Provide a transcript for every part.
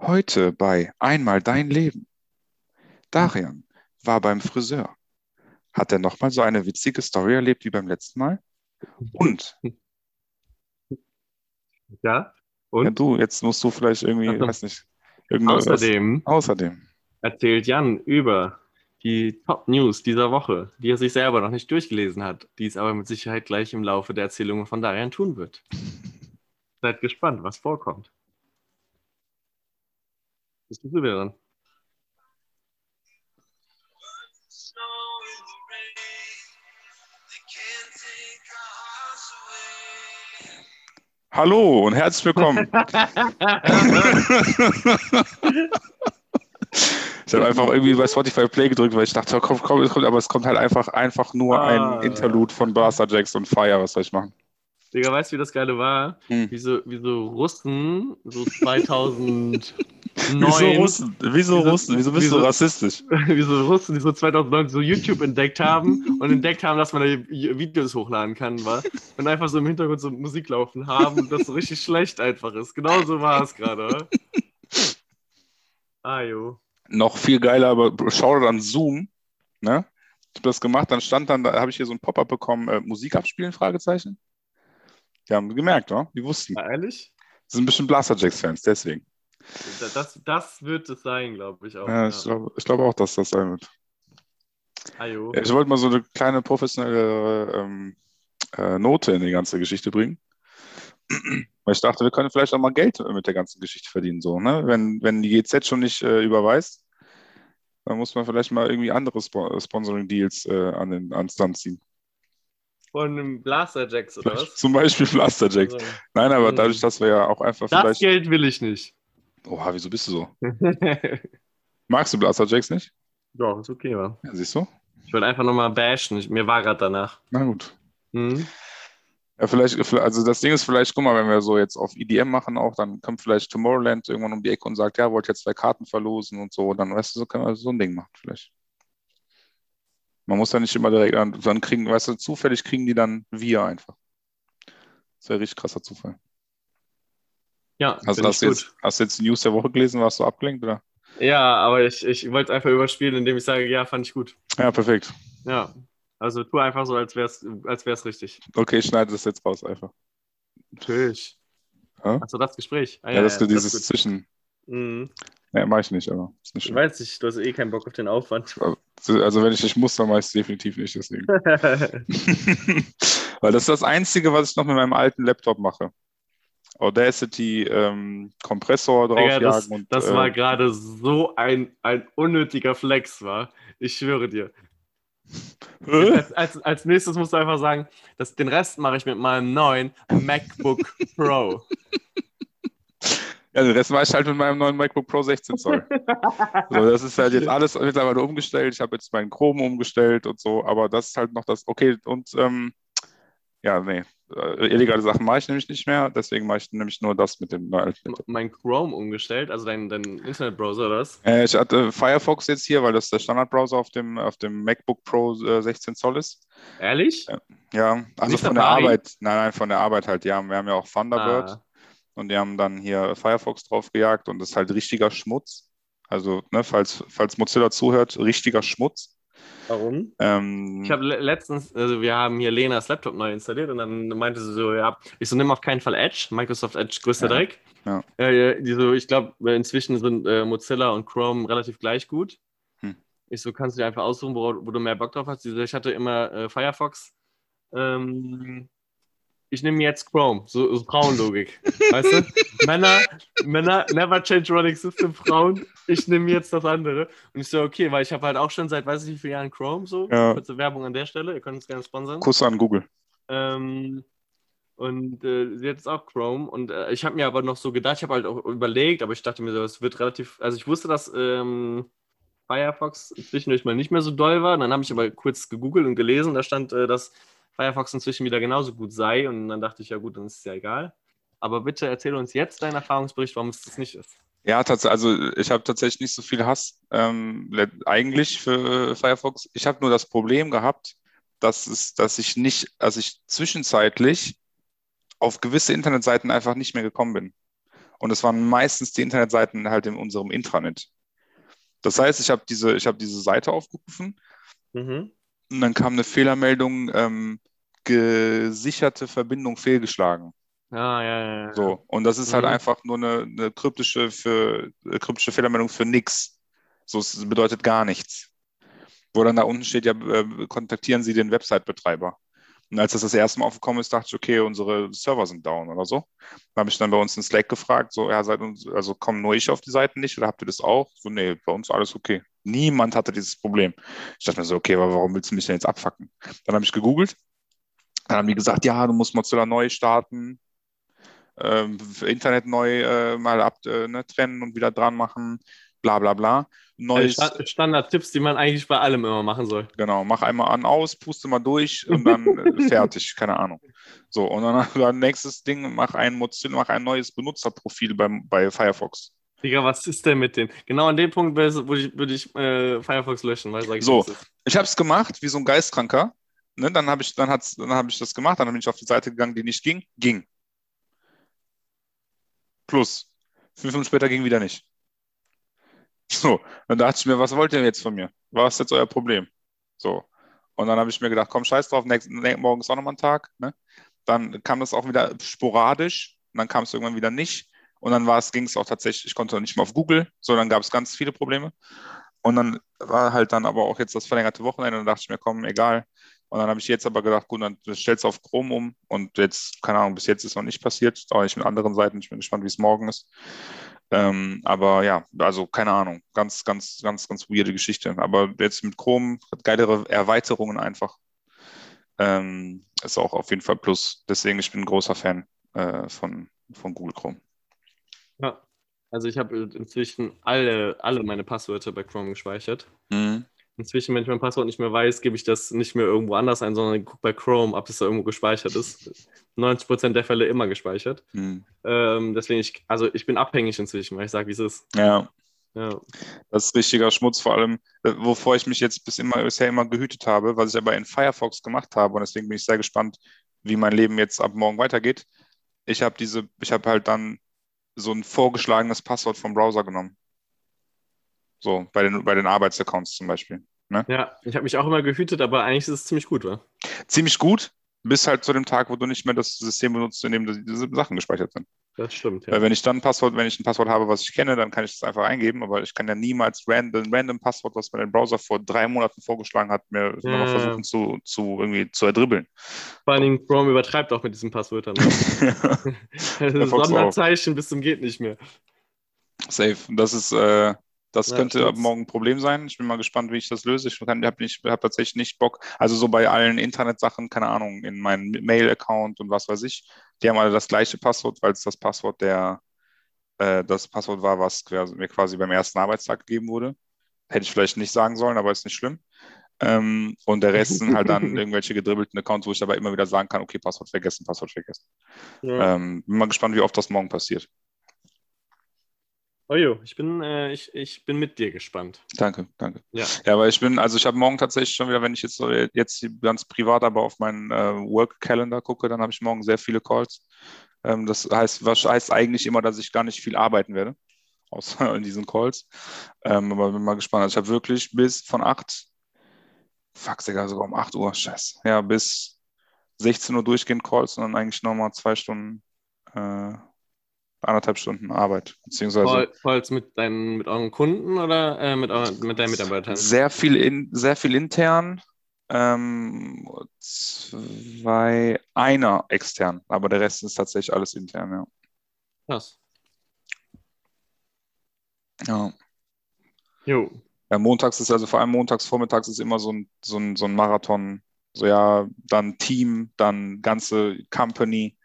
Heute bei Einmal dein Leben. Darian war beim Friseur. Hat er nochmal so eine witzige Story erlebt wie beim letzten Mal? Und, Ja, ja, und du, jetzt musst du vielleicht irgendwie, Ach weiß nicht, irgendwas. außerdem Außerdem. erzählt Jan über die Top-News dieser Woche, die er sich selber noch nicht durchgelesen hat, die es aber mit Sicherheit gleich im Laufe der Erzählungen von Darian tun wird. Seid gespannt, was vorkommt. Bist du wieder dran? Hallo und herzlich willkommen. Ich habe einfach irgendwie bei Spotify Play gedrückt, weil ich dachte, komm, komm, komm, aber es kommt halt einfach, einfach nur Ah. ein Interlude von Blaster Jacks und Fire. Was soll ich machen? Digga, weißt du, wie das Geile war? Hm. Wie so, wie so Russen, so 2009. Wieso Russen? Wieso Wieso- Russen? Wieso bist du wieso- rassistisch? wie so Russen, die so 2009 so YouTube entdeckt haben und entdeckt haben, dass man da Videos hochladen kann, war und einfach so im Hintergrund so Musik laufen haben und das so richtig schlecht einfach ist. Genau so war es gerade. Ah, jo. Noch viel geiler, aber schau an Zoom. Ne? Ich habe das gemacht, dann stand dann, da habe ich hier so ein Pop-up bekommen, äh, Musik abspielen, Fragezeichen. Die haben gemerkt, oder? Die wussten. Ja, ehrlich? Das sind bestimmt Blaster Jacks-Fans, deswegen. Das, das, das wird es sein, glaube ich auch. Ja, Ja. ich glaube glaub auch, dass das sein wird. Jo. Ja, ich wollte mal so eine kleine professionelle ähm, äh, Note in die ganze Geschichte bringen. Weil ich dachte, wir können vielleicht auch mal Geld mit der ganzen Geschichte verdienen. So, ne? wenn, wenn die GZ schon nicht äh, überweist, dann muss man vielleicht mal irgendwie andere Spo Sponsoring-Deals äh, an den, ans Land ziehen. Von dem Blaster Jacks oder was? Zum Beispiel Blaster Jacks. Also, Nein, aber Mhm. dadurch, dass wir ja auch einfach Das vielleicht. Geld will ich nicht. Oha, wieso bist du so? Magst du Blaster Jacks nicht? Doch, ist okay, wa? Ja, siehst du? Ich wollte einfach nochmal bashen. Ich, mir war gerade danach. Na gut. Hm? Ja, vielleicht, also das Ding ist vielleicht, guck mal, wenn wir so jetzt auf EDM machen auch, dann kommt vielleicht Tomorrowland irgendwann um die Ecke und sagt, ja, wollt jetzt zwei Karten verlosen und so, dann weißt du, so können wir so ein Ding machen vielleicht. Man muss ja nicht immer direkt, dann dann kriegen, weißt du, zufällig kriegen die dann wir einfach. Das wäre richtig krasser Zufall. Ja, Hast, finde hast, ich du gut. jetzt, hast du jetzt die News der Woche gelesen, warst du abgelenkt, oder? Ja, aber ich, ich wollte es einfach überspielen, indem ich sage, ja, fand ich gut. Ja, perfekt. Ja. Also tu einfach so, als wär's, als wär's richtig. Okay, ich schneide das jetzt raus einfach. Natürlich. Hä? Achso, das Gespräch. Ah, Ja, das, ist dieses gut. Zwischen. Mhm. Ne, mache ich nicht, aber ist nicht Ich weiß nicht, du hast eh keinen Bock auf den Aufwand. Also wenn ich nicht muss, dann mache ich es definitiv nicht, deswegen. Weil das ist das Einzige, was ich noch mit meinem alten Laptop mache. Audacity, ähm, Kompressor draufjagen das und das äh, war gerade so ein, ein unnötiger Flex, war. Ich schwöre dir. Als, als, als nächstes musst du einfach sagen, dass den Rest mache ich mit meinem neuen MacBook Pro. Ja, den Rest mache ich halt mit meinem neuen MacBook Pro 16 Zoll. so, das ist halt jetzt alles mittlerweile umgestellt. Ich habe jetzt meinen Chrome umgestellt und so, aber das ist halt noch das, okay, und ähm, ja, nee, illegale Sachen mache ich nämlich nicht mehr, deswegen mache ich nämlich nur das mit dem neuen mein Chrome umgestellt, also dein, dein Internetbrowser oder was? Äh, ich hatte Firefox jetzt hier, weil das der Standardbrowser auf dem, auf dem MacBook Pro äh, 16 Zoll ist. Ehrlich? Ja, also Nicht von der? Arbeit, nein, nein, von der Arbeit halt, ja. Wir haben ja auch Thunderbird Ah, und die haben dann hier Firefox draufgejagt und das ist halt richtiger Schmutz. Also, ne, falls, falls Mozilla zuhört, richtiger Schmutz. Warum? Ähm, Ich habe le- letztens, also wir haben hier Lenas Laptop neu installiert und dann meinte sie so, ja, ich so, nimm auf keinen Fall Edge, Microsoft Edge, größter Ja, Dreck. ja. Äh, die so, ich glaube, inzwischen sind äh, Mozilla und Chrome relativ gleich gut. Hm. Ich so, kannst du dir einfach aussuchen, wo, wo du mehr Bock drauf hast. Die so, ich hatte immer äh, Firefox. Ähm, ich nehme jetzt Chrome, so, so Frauenlogik. weißt du? Männer, Männer, never change running system, Frauen, ich nehme jetzt das andere. Und ich so, okay, weil ich habe halt auch schon seit weiß ich wie vielen Jahren Chrome so. Ja. Kurze Werbung an der Stelle, ihr könnt uns gerne sponsern. Kuss an Google. Ähm, und äh, jetzt auch Chrome. Und äh, ich habe mir aber noch so gedacht, ich habe halt auch überlegt, aber ich dachte mir so, es wird relativ, also ich wusste, dass ähm, Firefox zwischendurch mal nicht mehr so doll war. Und dann habe ich aber kurz gegoogelt und gelesen, da stand, äh, dass Firefox inzwischen wieder genauso gut sei. Und dann dachte ich, ja gut, dann ist es ja egal. Aber bitte erzähle uns jetzt deinen Erfahrungsbericht, warum es das nicht ist. Ja, also ich habe tatsächlich nicht so viel Hass ähm, eigentlich für Firefox. Ich habe nur das Problem gehabt, dass, es, dass ich nicht, dass ich zwischenzeitlich auf gewisse Internetseiten einfach nicht mehr gekommen bin. Und es waren meistens die Internetseiten halt in unserem Intranet. Das heißt, ich habe diese, ich habe diese Seite aufgerufen Mhm. und dann kam eine Fehlermeldung, ähm, gesicherte Verbindung fehlgeschlagen. Ah, ja, ja, ja. So. Und das ist halt Mhm. einfach nur eine, eine kryptische, für, äh, kryptische Fehlermeldung für nix. So, es bedeutet gar nichts. Wo dann da unten steht, ja, äh, kontaktieren Sie den Website-Betreiber. Und als das das erste Mal aufgekommen ist, dachte ich, okay, unsere Server sind down oder so. Dann habe ich dann bei uns in Slack gefragt, so, ja, seid uns, also kommen nur ich auf die Seiten nicht oder habt ihr das auch? So, nee, bei uns alles okay. Niemand hatte dieses Problem. Ich dachte mir so, okay, aber warum willst du mich denn jetzt abfacken? Dann habe ich gegoogelt. Dann haben die gesagt, ja, du musst Mozilla neu starten, ähm, Internet neu äh, mal ab, äh, ne, trennen und wieder dran machen, bla bla bla. Neues, Also Sta- Standard-Tipps, die man eigentlich bei allem immer machen soll. Genau, mach einmal an, aus, puste mal durch und dann äh, fertig, keine Ahnung. So, und dann, dann nächstes Ding, mach ein Mozilla, mach ein neues Benutzerprofil beim, bei Firefox. Digga, was ist denn mit dem? Genau an dem Punkt würde ich, würde ich äh, Firefox löschen, weil ich So. es ist. Ich habe es gemacht, wie so ein Geistkranker. Ne, dann habe ich, dann hat's, dann habe ich das gemacht, dann bin ich auf die Seite gegangen, die nicht ging, ging. Plus. Fünf Minuten später ging wieder nicht. So, dann dachte ich mir, was wollt ihr jetzt von mir? Was ist jetzt euer Problem? So. Und dann habe ich mir gedacht, komm, scheiß drauf, nächst, ne, morgen ist auch nochmal ein Tag. Ne? Dann kam das auch wieder sporadisch dann kam es irgendwann wieder nicht. Und dann ging es auch tatsächlich, ich konnte nicht mehr auf Google, sondern gab es ganz viele Probleme. Und dann war halt dann aber auch jetzt das verlängerte Wochenende und dann dachte ich mir, komm, egal. Und dann habe ich jetzt aber gedacht, gut, dann stellst du auf Chrome um und jetzt, keine Ahnung, bis jetzt ist noch nicht passiert, auch nicht mit anderen Seiten. Ich bin gespannt, wie es morgen ist. Ähm, aber ja, also keine Ahnung, ganz, ganz, ganz, ganz weirde Geschichte. Aber jetzt mit Chrome geilere Erweiterungen einfach. Ähm, ist auch auf jeden Fall Plus. Deswegen, ich bin ein großer Fan äh, von, von Google Chrome. Ja. Also ich habe inzwischen alle, alle meine Passwörter bei Chrome gespeichert. Mhm. Inzwischen, wenn ich mein Passwort nicht mehr weiß, gebe ich das nicht mehr irgendwo anders ein, sondern gucke bei Chrome, ob das da irgendwo gespeichert ist. 90% der Fälle immer gespeichert. Mhm. Ähm, deswegen, ich, also ich bin abhängig inzwischen, weil ich sage, wie es ist. Ja, Ja. Das ist richtiger Schmutz, vor allem, äh, wovor ich mich jetzt bis immer, bisher immer gehütet habe, was ich aber in Firefox gemacht habe und deswegen bin ich sehr gespannt, wie mein Leben jetzt ab morgen weitergeht. Ich habe diese, ich habe halt dann so ein vorgeschlagenes Passwort vom Browser genommen. So, bei den, bei den Arbeitsaccounts zum Beispiel. ja, ich habe mich auch immer gehütet, aber eigentlich ist es ziemlich gut, wa? Ziemlich gut, bis halt zu dem Tag, wo du nicht mehr das System benutzt, in dem die- diese Sachen gespeichert sind. Das stimmt, ja. Weil wenn ich dann ein Passwort, wenn ich ein Passwort habe, was ich kenne, dann kann ich das einfach eingeben, aber ich kann ja niemals random, ein random Passwort, was mir der Browser vor drei Monaten vorgeschlagen hat, mir Ja. nochmal versuchen zu, zu irgendwie zu erdribbeln. Vor allen Dingen Chrome übertreibt auch mit diesen Passwörtern. Ne? Sonderzeichen bis zum geht nicht mehr. Safe. Das ist, äh, das Ja, könnte ab morgen ein Problem sein. Ich bin mal gespannt, wie ich das löse. Ich habe hab tatsächlich nicht Bock. Also so bei allen Internetsachen, keine Ahnung, in meinem Mail-Account und was weiß ich, die haben alle das gleiche Passwort, weil es das Passwort der, äh, das Passwort war, was mir quasi beim ersten Arbeitstag gegeben wurde. Hätte ich vielleicht nicht sagen sollen, aber ist nicht schlimm. Ähm, und der Rest sind halt dann irgendwelche gedribbelten Accounts, wo ich aber immer wieder sagen kann, okay, Passwort vergessen, Passwort vergessen. Ja. Ähm, bin mal gespannt, wie oft das morgen passiert. Oh jo, ich bin, äh, ich, ich bin mit dir gespannt. Danke, danke. Ja. Ja, aber ich bin, also ich habe morgen tatsächlich schon wieder, wenn ich jetzt so jetzt ganz privat, aber auf meinen äh, Work-Calendar gucke, dann habe ich morgen sehr viele Calls. Ähm, das heißt, was heißt eigentlich immer, dass ich gar nicht viel arbeiten werde, außer in diesen Calls. Ähm, aber bin mal gespannt. Also ich habe wirklich bis von 8, fuck, sogar sogar um 8 Uhr, scheiße. Ja, bis 16 Uhr durchgehend Calls und dann eigentlich nochmal zwei Stunden, äh, anderthalb Stunden Arbeit. Beziehungsweise Calls mit deinen, mit euren Kunden oder äh, mit, euren, mit deinen Mitarbeitern? Sehr viel, in, sehr viel intern, ähm, zwei, einer extern, aber der Rest ist tatsächlich alles intern, ja. Krass. Ja, Jo. ja montags ist also vor allem montags vormittags ist immer so ein, so ein, so ein Marathon. So ja, dann Team, dann ganze Company,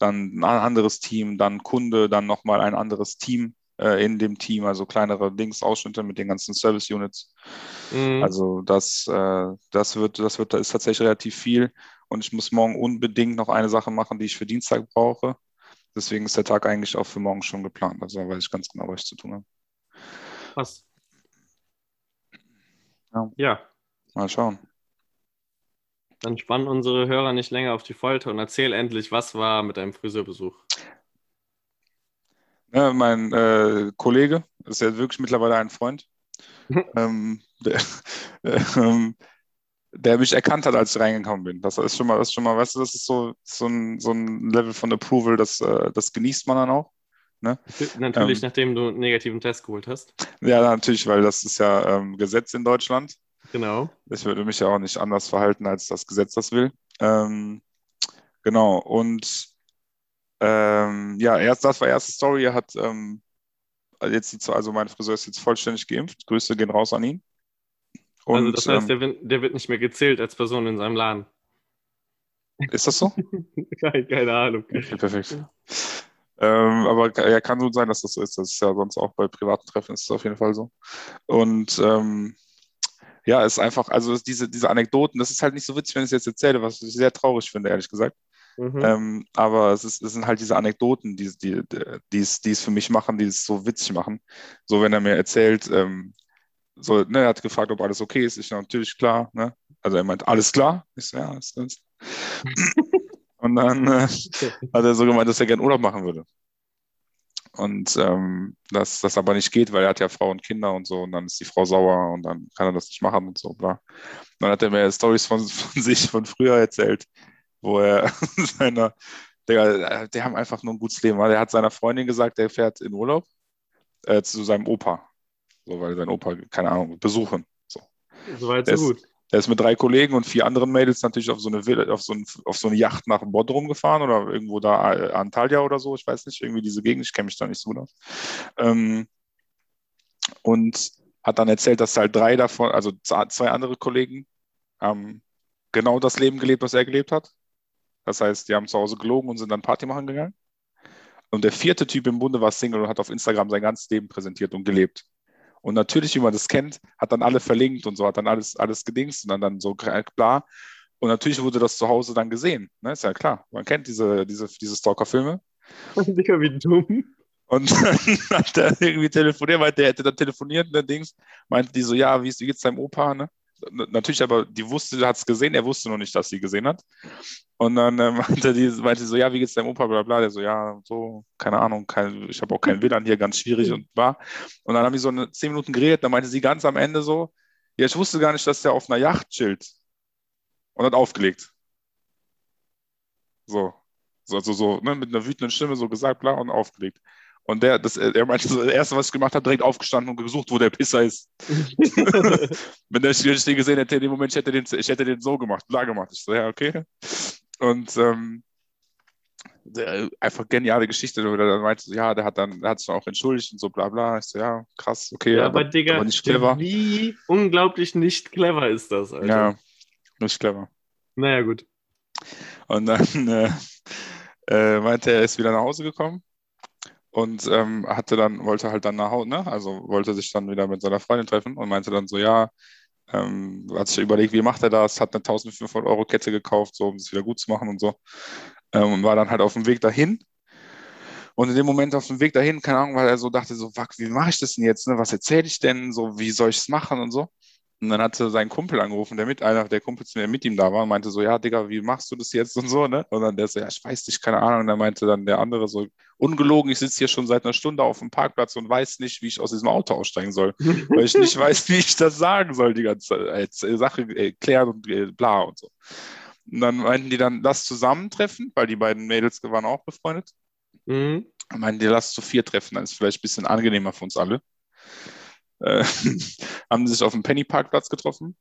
dann ein anderes Team, dann Kunde, dann nochmal ein anderes Team äh, in dem Team, also kleinere Dings, Ausschnitte mit den ganzen Service Units. Mhm. Also das, äh, das wird, das wird, da ist tatsächlich relativ viel. Und ich muss morgen unbedingt noch eine Sache machen, die ich für Dienstag brauche. Deswegen ist der Tag eigentlich auch für morgen schon geplant. Also da weiß ich ganz genau, was ich zu tun habe. Krass. Ja. ja, Mal schauen. Dann spannen unsere Hörer nicht länger auf die Folter und erzähl endlich, was war mit deinem Friseurbesuch. Ne, mein äh, Kollege ist ja wirklich mittlerweile ein Freund, ähm, der, ähm, der mich erkannt hat, als ich reingekommen bin. Das ist schon mal, das ist schon mal, weißt du, das ist so, so, ein, so ein Level von Approval, das, äh, das genießt man dann auch. Natürlich, Ähm. nachdem du einen negativen Test geholt hast. Ja, natürlich, weil das ist ja ähm, Gesetz in Deutschland. Genau. Ich würde mich ja auch nicht anders verhalten, als das Gesetz das will. Ähm, genau, und ähm, ja, erst, das war erste Story. Er hat ähm, jetzt, die, also mein Friseur ist jetzt vollständig geimpft. Grüße gehen raus an ihn. Und also das heißt, ähm, der, wird- der wird nicht mehr gezählt als Person in seinem Laden. ist das so? keine, keine Ahnung. Okay, perfekt. Ähm, aber ja, kann gut sein, dass das so ist. Das ist ja sonst auch bei privaten Treffen ist es auf jeden Fall so. Und ähm, ja, es ist einfach, also es- diese, diese Anekdoten, das ist halt nicht so witzig, wenn ich es jetzt erzähle, was ich sehr traurig finde, ehrlich gesagt. Mhm. Ähm, aber es, ist, es sind halt diese Anekdoten, die, die, die, es, die es für mich machen, die es so witzig machen. So, wenn er mir erzählt, ähm, so, ne, er hat gefragt, ob alles okay ist. Ich natürlich klar, ne? Also er meint, alles klar? Ich so, ja, ist ganz. Und dann äh, hat er so gemeint, dass er gerne Urlaub machen würde. Und ähm, dass das aber nicht geht, weil er hat ja Frau und Kinder und so und dann ist die Frau sauer und dann kann er das nicht machen und so, bla. Dann hat er mir Stories von, von sich von früher erzählt, wo er seiner, der, die haben einfach nur ein gutes Leben. weil Er hat seiner Freundin gesagt, er fährt in Urlaub äh, zu seinem Opa. So, weil sein Opa, keine Ahnung, besuchen. So. Soweit der so gut. Er ist mit drei Kollegen und vier anderen Mädels natürlich auf so eine, Villa, auf so, ein, auf so eine Yacht nach Bodrum gefahren oder irgendwo da äh, Antalya oder so, ich weiß nicht, irgendwie diese Gegend, ich kenne mich da nicht so gut aus. Ähm, und hat dann erzählt, dass halt drei davon, also zwei andere Kollegen, haben genau das Leben gelebt, was er gelebt hat. Das heißt, die haben zu Hause gelogen und sind dann Party machen gegangen. Und der vierte Typ im Bunde war Single und hat auf Instagram sein ganzes Leben präsentiert und gelebt. Und natürlich, wie man das kennt, hat dann alle verlinkt und so, hat dann alles, alles gedingst und dann, dann so bla. Und natürlich wurde das zu Hause dann gesehen. Ne? Ist ja klar. Man kennt diese, diese, diese Stalker-Filme. Digga, wie dumm. Und dann hat er irgendwie telefoniert, weil der hätte dann telefoniert und der Dings meinte die so, ja, wie, wie geht's deinem Opa, ne? Natürlich, aber die wusste, hat es gesehen, er wusste noch nicht, dass sie gesehen hat. Und dann äh, meinte die meinte so, ja, wie geht's deinem Opa, bla bla. Der so, ja, so, keine Ahnung, kein, ich habe auch kein WLAN hier, ganz schwierig und war. Und dann haben die so eine zehn Minuten geredet, dann meinte sie ganz am Ende so, ja, ich wusste gar nicht, dass der auf einer Yacht chillt. Und hat aufgelegt. So. So, also so, ne, mit einer wütenden Stimme so gesagt, bla, und aufgelegt. Und der, das, er meinte, das Erste, was ich gemacht habe, direkt aufgestanden und gesucht, wo der Pisser ist. Wenn der ich den gesehen hätte, in dem Moment, ich hätte den, ich hätte den so gemacht, bla gemacht. Ich so, ja, okay. Und ähm, der, einfach geniale Geschichte. Der meinte so, ja, der hat dann, der hat sich dann auch entschuldigt und so, bla bla. Ich so, ja, krass, okay. ja, aber Digga, aber nicht clever. wie unglaublich nicht clever ist das, Alter. Ja, nicht clever. Naja, gut. Und dann äh, äh, meinte er, er ist wieder nach Hause gekommen und ähm, hatte dann, wollte halt dann nach Hause, ne? Also wollte sich dann wieder mit seiner Freundin treffen und meinte dann so, ja, ähm, hat sich überlegt, wie macht er das, hat eine 1500 Euro Kette gekauft, so um es wieder gut zu machen und so. Ähm, und war dann halt auf dem Weg dahin. Und in dem Moment auf dem Weg dahin, keine Ahnung, weil er so dachte, so, fuck, wie mache ich das denn jetzt? Ne? Was erzähle ich denn? So, wie soll ich es machen und so? Und dann hatte sein Kumpel angerufen, der mit, einer der Kumpels, der mit ihm da war, und meinte so, ja, Digga, wie machst du das jetzt und so, ne? Und dann der so, ja, ich weiß nicht, keine Ahnung. Und dann meinte dann der andere so, ungelogen, ich sitze hier schon seit einer Stunde auf dem Parkplatz und weiß nicht, wie ich aus diesem Auto aussteigen soll, weil ich nicht weiß, wie ich das sagen soll, die ganze äh, Sache äh, klären und äh, bla und so. Und dann meinten die dann, lass zusammentreffen, weil die beiden Mädels waren auch befreundet. Mhm. Meinten die, lass zu vier treffen, dann ist es vielleicht ein bisschen angenehmer für uns alle. Äh, haben sich auf dem Penny-Parkplatz getroffen.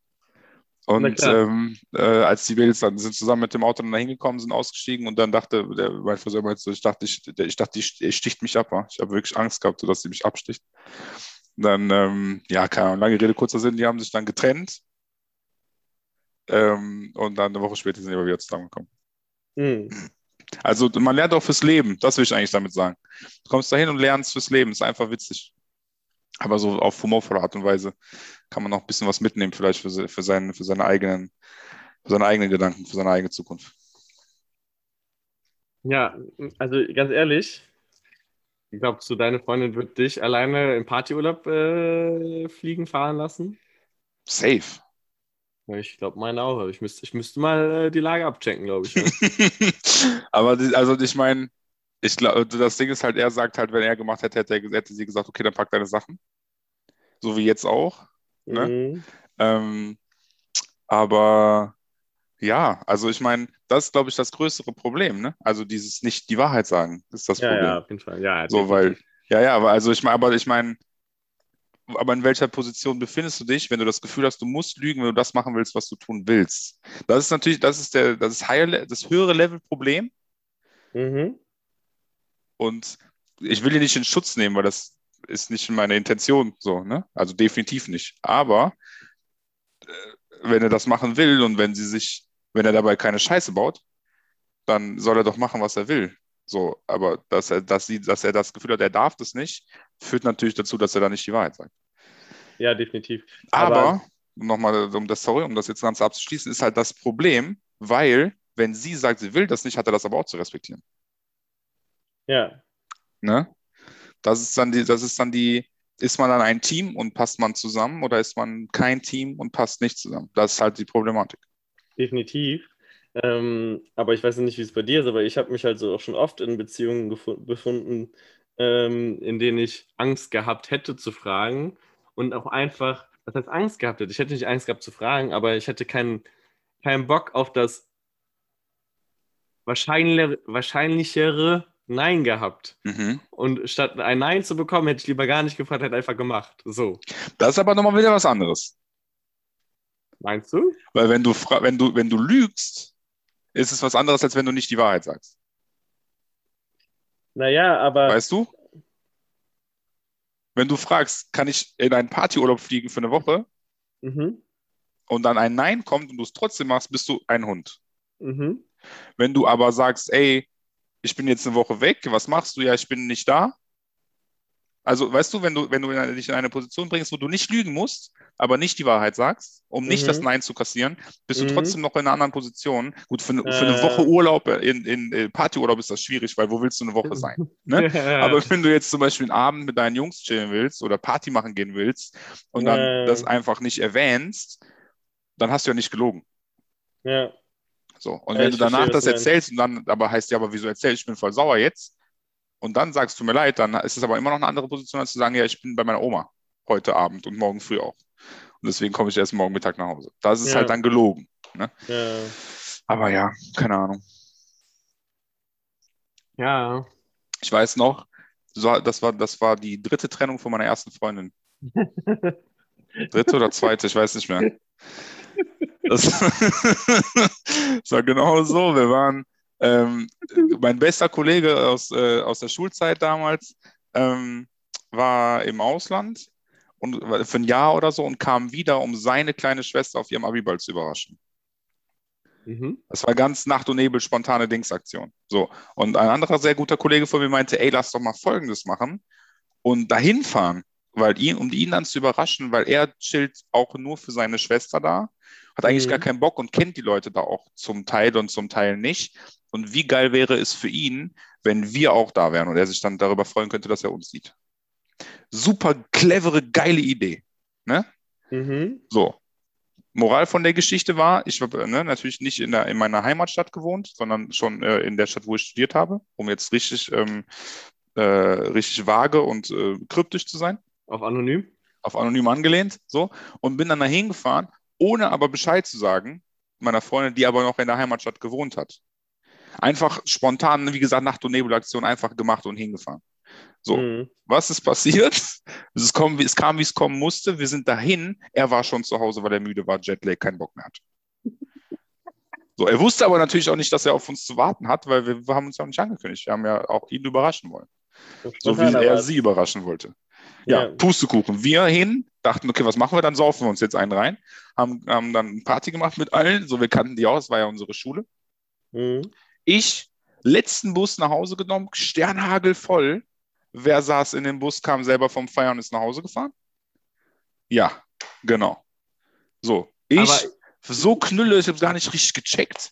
Und ähm, äh, als die Mädels dann sind zusammen mit dem Auto dann da hingekommen, sind ausgestiegen und dann dachte, der, mein Friseur meinte so, ich dachte, ich, der, ich dachte, die, sticht mich ab. wa? Ich habe wirklich Angst gehabt, so, dass sie mich absticht. Dann, ähm, ja, keine Ahnung, lange Rede, kurzer Sinn, die haben sich dann getrennt. Ähm, und dann eine Woche später sind die aber wieder zusammengekommen. Mhm. Also man lernt auch fürs Leben, das will ich eigentlich damit sagen. Du kommst dahin und lernst fürs Leben, ist einfach witzig. Aber so auf humorvolle Art und Weise kann man noch ein bisschen was mitnehmen, vielleicht für, für, seinen, für, seine, eigenen, für seine eigenen Gedanken, für seine eigene Zukunft. Ja, also ganz ehrlich, glaubst du, deine Freundin wird dich alleine im Partyurlaub äh, fliegen fahren lassen? Safe. Ich glaube, meine auch. aber Ich müsste, ich müsste mal äh, die Lage abchecken, glaube ich. Aber die, also ich meine, ich glaube, das Ding ist halt, er sagt halt, wenn er gemacht hätte, hätte, er, hätte sie gesagt, okay, dann pack deine Sachen. So wie jetzt auch. Ne? Mhm. Ähm, aber ja, also ich meine, das ist, glaube ich, das größere Problem, ne? Also dieses nicht die Wahrheit sagen, ist das Ja, Problem. ja, auf jeden Fall. Ja, So, weil, ja, ja, aber also ich meine, aber ich meine, aber in welcher Position befindest du dich, wenn du das Gefühl hast, du musst lügen, wenn du das machen willst, was du tun willst? Das ist natürlich, das ist der, das ist higher, das höhere Level-Problem. Mhm. Und ich will ihn nicht in Schutz nehmen, weil das ist nicht meine Intention, so, ne? Also definitiv nicht. Aber äh, wenn er das machen will und wenn sie sich, wenn er dabei keine Scheiße baut, dann soll er doch machen, was er will. So, aber dass er, dass sie, dass er das Gefühl hat, er darf das nicht, führt natürlich dazu, dass er da nicht die Wahrheit sagt. Ja, definitiv. Aber, nochmal, um das, sorry, um das jetzt ganz abzuschließen, ist halt das Problem, weil, wenn sie sagt, sie will das nicht, hat er das aber auch zu respektieren. Ja, Ne? Das ist dann die, das ist dann die, ist man dann ein Team und passt man zusammen oder ist man kein Team und passt nicht zusammen? Das ist halt die Problematik. definitiv. Ähm, aber ich weiß nicht, wie es bei dir ist, aber ich habe mich halt so auch schon oft in Beziehungen befunden, ähm, in denen ich Angst gehabt hätte zu fragen und auch einfach, was heißt Angst gehabt hätte? Ich hätte nicht Angst gehabt zu fragen, aber ich hätte keinen, keinen Bock auf das wahrscheinlichere Nein gehabt. Mhm. Und statt ein Nein zu bekommen, hätte ich lieber gar nicht gefragt, hätte einfach gemacht. So. Das ist aber nochmal wieder was anderes. Meinst du? Weil wenn du, wenn du, wenn du lügst, ist es was anderes, als wenn du nicht die Wahrheit sagst. Naja, aber. Weißt du? Wenn du fragst, kann ich in einen Partyurlaub fliegen für eine Woche Mhm. und dann ein Nein kommt und du es trotzdem machst, bist du ein Hund. Mhm. Wenn du aber sagst, ey, ich bin jetzt eine Woche weg, was machst du? Ja, ich bin nicht da. Also, weißt du, wenn du, wenn du dich in eine Position bringst, wo du nicht lügen musst, aber nicht die Wahrheit sagst, um nicht Mhm. das Nein zu kassieren, bist du Mhm. trotzdem noch in einer anderen Position. Gut, für, eine- für eine Äh. Woche Urlaub, in, in äh, Partyurlaub ist das schwierig, weil wo willst du eine Woche sein? Ne? Ja. Aber wenn du jetzt zum Beispiel einen Abend mit deinen Jungs chillen willst oder Party machen gehen willst und dann Ja. das einfach nicht erwähnst, dann hast du ja nicht gelogen. ja. So. Und Ja, wenn du danach verstehe, das du erzählst und dann aber heißt ja, aber wieso erzählst ich bin voll sauer jetzt und dann sagst du mir leid, dann ist es aber immer noch eine andere Position, als zu sagen, ja, ich bin bei meiner Oma heute Abend und morgen früh auch. Und deswegen komme ich erst morgen Mittag nach Hause. Das ist Ja. halt dann gelogen. Ja. Aber ja, keine Ahnung. Ja. Ich weiß noch, so, das war, das war die dritte Trennung von meiner ersten Freundin. Dritte oder zweite, ich weiß nicht mehr. Das, das war genau so. Wir waren, ähm, mein bester Kollege aus, äh, aus der Schulzeit damals ähm, war im Ausland und für ein Jahr oder so und kam wieder, um seine kleine Schwester auf ihrem Abiball zu überraschen. Mhm. Das war ganz Nacht und Nebel, spontane Dingsaktion. So. Und ein anderer sehr guter Kollege von mir meinte, ey, lass doch mal Folgendes machen und dahin fahren, weil ihn, um ihn dann zu überraschen, weil er chillt auch nur für seine Schwester da, hat eigentlich Mhm. gar keinen Bock und kennt die Leute da auch zum Teil und zum Teil nicht. Und wie geil wäre es für ihn, wenn wir auch da wären und er sich dann darüber freuen könnte, dass er uns sieht. Super clevere, geile Idee. Ne? Mhm. So. Moral von der Geschichte war, ich habe ne, natürlich nicht in, der, in meiner Heimatstadt gewohnt, sondern schon äh, in der Stadt, wo ich studiert habe, um jetzt richtig, ähm, äh, richtig vage und äh, kryptisch zu sein, Auf anonym? auf anonym angelehnt, so, und bin dann dahin gefahren, ohne aber Bescheid zu sagen, meiner Freundin, die aber noch in der Heimatstadt gewohnt hat. Einfach spontan, wie gesagt, Nacht- und Nebelaktion einfach gemacht und hingefahren. So, Mhm. was ist passiert? Es, kommen, es kam, wie es kommen musste. Wir sind dahin. Er war schon zu Hause, weil er müde war, Jetlag, keinen Bock mehr hat. So, er wusste aber natürlich auch nicht, dass er auf uns zu warten hat, weil wir, haben uns ja nicht angekündigt. Wir haben ja auch ihn überraschen wollen. So wie er sie überraschen wollte. Ja, Ja. Pustekuchen. Wir hin, dachten, okay, was machen wir? Dann saufen wir uns jetzt einen rein. Haben, haben dann eine Party gemacht mit allen. So, wir kannten die aus, war ja unsere Schule. Mhm. Ich, letzten Bus nach Hause genommen, Sternhagel voll. Wer saß in dem Bus, kam selber vom Feiern und ist nach Hause gefahren? Ja, genau. So, ich, Aber- so knülle, ich habe gar nicht richtig gecheckt.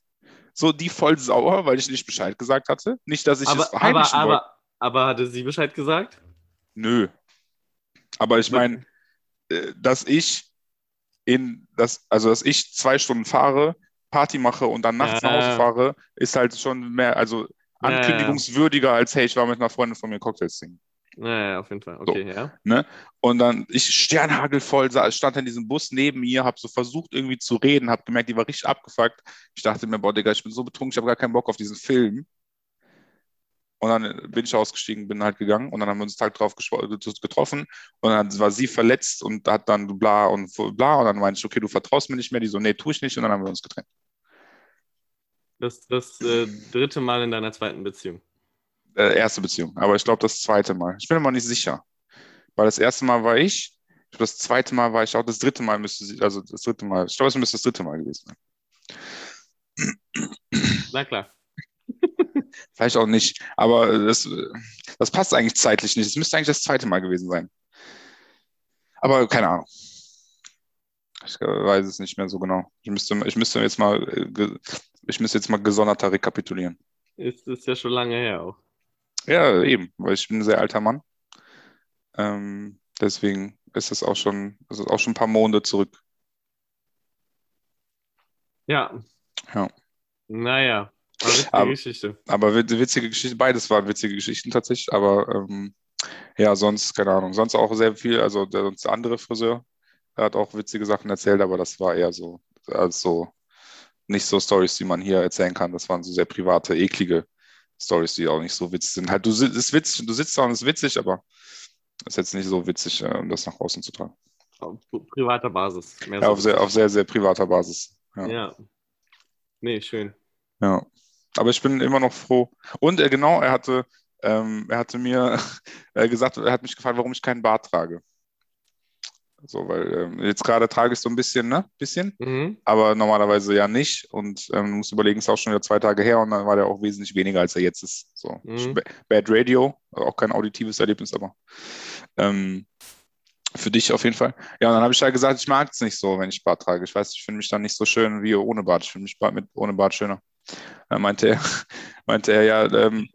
So, die voll sauer, weil ich nicht Bescheid gesagt hatte. Nicht, dass ich es Aber, aber, verheimlichen wollte. aber, aber hatte sie Bescheid gesagt? Nö. Aber ich meine, äh, dass ich in das, also dass ich zwei Stunden fahre, Party mache und dann nachts Ja. nach Hause fahre, ist halt schon mehr, also ankündigungswürdiger als, hey, ich war mit einer Freundin von mir Cocktails trinken. Ja, ja, auf jeden Fall. Okay, ja. Und dann, ich sternhagelvoll, stand in diesem Bus neben ihr, habe so versucht irgendwie zu reden, habe gemerkt, die war richtig abgefuckt. Ich dachte mir, boah, Digga, ich bin so betrunken, ich habe gar keinen Bock auf diesen Film. Und dann bin ich ausgestiegen, bin halt gegangen und dann haben wir uns Tag drauf geschwo- getroffen und dann war sie verletzt und hat dann bla und bla und dann meinte ich, okay, du vertraust mir nicht mehr. Die so, nee, tue ich nicht und dann haben wir uns getrennt. Das, das äh, dritte Mal in deiner zweiten Beziehung. Äh, erste Beziehung, aber ich glaube das zweite Mal. Ich bin immer nicht sicher, weil das erste Mal war ich, ich das zweite Mal war ich auch, das dritte Mal müsste sie, also das dritte Mal, ich glaube, es müsste das dritte Mal gewesen sein. Na klar. Vielleicht auch nicht, aber das, das passt eigentlich zeitlich nicht. Es müsste eigentlich das zweite Mal gewesen sein. Aber keine Ahnung. Ich weiß es nicht mehr so genau. Ich müsste, ich müsste jetzt mal, ich müsste jetzt mal gesonderter rekapitulieren. Ist, ist ja schon lange her auch. Ja, eben, weil ich bin ein sehr alter Mann. Ähm, deswegen ist es auch schon, ist es auch schon ein paar Monate zurück. Ja. Ja. Naja. Aber witzige Aber- Geschichte. Aber wit- witzige Geschichte, beides waren witzige Geschichten tatsächlich, aber ähm, ja, sonst, keine Ahnung, sonst auch sehr viel, also der, sonst der andere Friseur, hat auch witzige Sachen erzählt, aber das war eher so, also nicht so Stories, die man hier erzählen kann. Das waren so sehr private, eklige Stories, die auch nicht so witzig sind. Halt, du ist witzig, du sitzt da und es ist witzig, aber es ist jetzt nicht so witzig, äh, um das nach außen zu tragen. Auf privater Basis. Ja, so. auf sehr, auf sehr, sehr privater Basis. Ja. Ja. Nee, schön. Ja, aber ich bin immer noch froh. Und äh, genau, er hatte, ähm, er hatte mir äh, gesagt, er hat mich gefragt, warum ich keinen Bart trage. So, weil ähm, jetzt gerade trage ich so ein bisschen, ne? Bisschen, Mhm. aber normalerweise ja nicht. Und ähm, du musst überlegen, es ist auch schon wieder zwei Tage her und dann war der auch wesentlich weniger, als er jetzt ist. So, Mhm. Ba- Bad Radio, also auch kein auditives Erlebnis, aber ähm, für dich auf jeden Fall. Ja, und dann habe ich halt gesagt, ich mag es nicht so, wenn ich Bart trage. Ich weiß, ich finde mich dann nicht so schön wie ohne Bart. Ich finde mich Bart mit, ohne Bart schöner. Da meinte er, meinte er ja, ähm,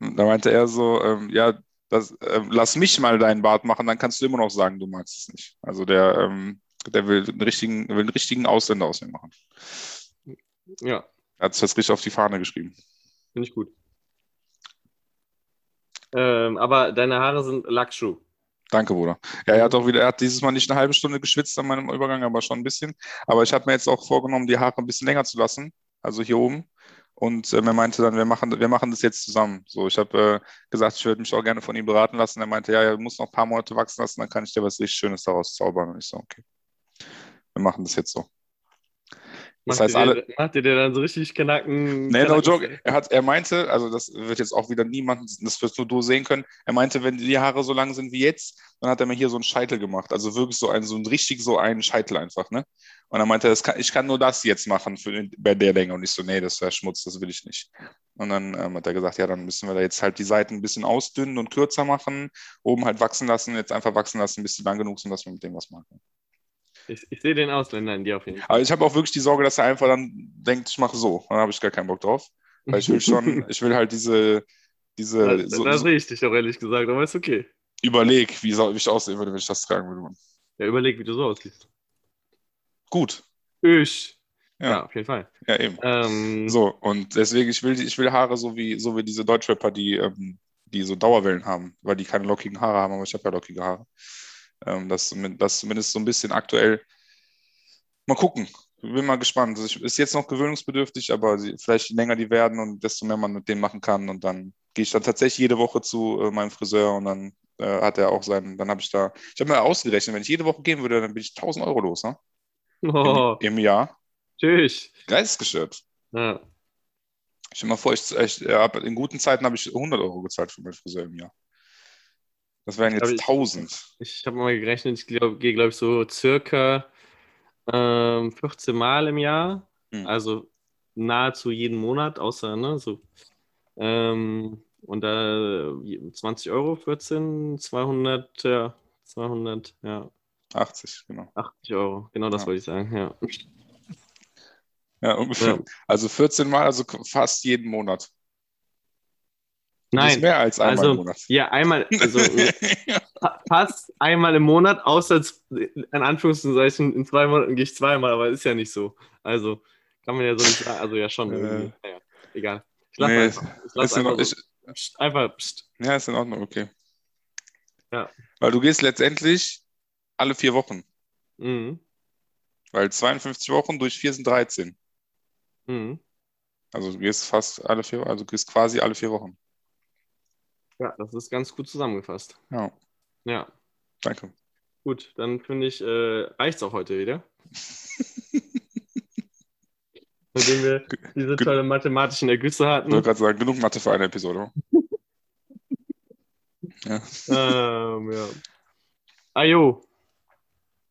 da meinte er so, ähm, ja, das, ähm, lass mich mal deinen Bart machen, dann kannst du immer noch sagen, du magst es nicht. Also der, ähm, der will einen richtigen, will einen richtigen Ausländer aus mir machen. Ja, Er hat es richtig auf die Fahne geschrieben. finde ich gut. Ähm, aber deine Haare sind Lackschuh. Danke, Bruder. Ja, er hat auch wieder, er hat dieses Mal nicht eine halbe Stunde geschwitzt an meinem Übergang, aber schon ein bisschen. Aber ich habe mir jetzt auch vorgenommen, die Haare ein bisschen länger zu lassen, also hier oben. Und ähm, er meinte dann, wir machen, wir machen das jetzt zusammen. So, ich habe äh, gesagt, ich würde mich auch gerne von ihm beraten lassen. Er meinte, ja, er muss noch ein paar Monate wachsen lassen, dann kann ich dir was richtig Schönes daraus zaubern. Und ich so, okay. Wir machen das jetzt so. Das Macht heißt, alle, macht ihr dir dann so richtig Kanacken? Nee, no Kanacken- joke. Er, hat, er meinte, also das wird jetzt auch wieder niemand, das wirst nur du sehen können. Er meinte, wenn die Haare so lang sind wie jetzt, dann hat er mir hier so einen Scheitel gemacht. Also wirklich so ein, so ein richtig so einen Scheitel einfach, ne? Und er meinte, kann, ich kann nur das jetzt machen für bei der Länge. Und ich so, nee, das wäre Schmutz, das will ich nicht. Und dann ähm, hat er gesagt, ja, dann müssen wir da jetzt halt die Seiten ein bisschen ausdünnen und kürzer machen, oben halt wachsen lassen, jetzt einfach wachsen lassen, bis sie lang genug sind, dass wir mit dem was machen. Ich, ich sehe den Ausländer in dir auf jeden Fall. Aber ich habe auch wirklich die Sorge, dass er einfach dann denkt, ich mache so. Dann habe ich gar keinen Bock drauf. Weil ich will schon, ich will halt diese, diese, Da, so, da so sehe ich dich doch ehrlich gesagt, aber ist okay. überleg, wie, soll, wie ich aussehen würde, wenn ich das tragen würde. Mann. Ja, überleg, wie du so aussiehst. Gut. Ich. Ja. Ja, auf jeden Fall. Ja, eben. Ähm, So, und deswegen, ich will, ich will Haare so wie, so wie diese Deutschrapper, die, ähm, die so Dauerwellen haben, weil die keine lockigen Haare haben, aber ich habe ja lockige Haare. Ähm, das, das zumindest so ein bisschen aktuell. Mal gucken. Bin mal gespannt. Also ich, ist jetzt noch gewöhnungsbedürftig, aber sie, vielleicht je länger die werden und desto mehr man mit denen machen kann. Und dann gehe ich dann tatsächlich jede Woche zu äh, meinem Friseur und dann äh, hat er auch seinen, dann habe ich da, ich habe mir ausgerechnet, wenn ich jede Woche gehen würde, dann bin ich 1000 Euro los, ne? oh, Im, Im Jahr. tschüss. Geistesgestört. Ja. Stell dir mal vor, ich, ich, in guten Zeiten habe ich 100 Euro gezahlt für meinen Friseur im Jahr. Das wären jetzt ich- 1000. Ich habe mal gerechnet, ich glaub, gehe, glaube ich, so circa ähm, 14 Mal im Jahr. Hm. Also nahezu jeden Monat, außer, ne, so. Ähm, und da äh, 20 Euro, 14, 200, ja, 200, ja, 80, genau. 80 Euro. Genau das Ja. wollte ich sagen, ja. Ja, ungefähr. Ja. Also 14 Mal, also fast jeden Monat. Das ist Nein, mehr als einmal also, im Monat. ja, einmal, also fa- fast einmal im Monat, außer in Anführungszeichen, in zwei Monaten gehe ich zweimal, aber ist ja nicht so. Also kann man ja so nicht sagen. Also ja schon. Äh. Naja, egal. Ich lasse Nee, einfach. Ich lass einfach, so. Psst, einfach psst. ja, ist in Ordnung, okay. Ja. Weil du gehst letztendlich alle vier Wochen. Mhm. Weil 52 Wochen durch vier sind 13. Mhm. Also du gehst fast alle vier, also du gehst quasi alle vier Wochen. Ja, das ist ganz gut zusammengefasst. Ja, Ja, danke. gut, dann finde ich, äh, reicht es auch heute wieder. Nachdem wir diese tolle mathematischen Ergüsse Ich hatten. wollte gerade sagen, genug Mathe für eine Episode. Ja. ähm, ja. Ajo.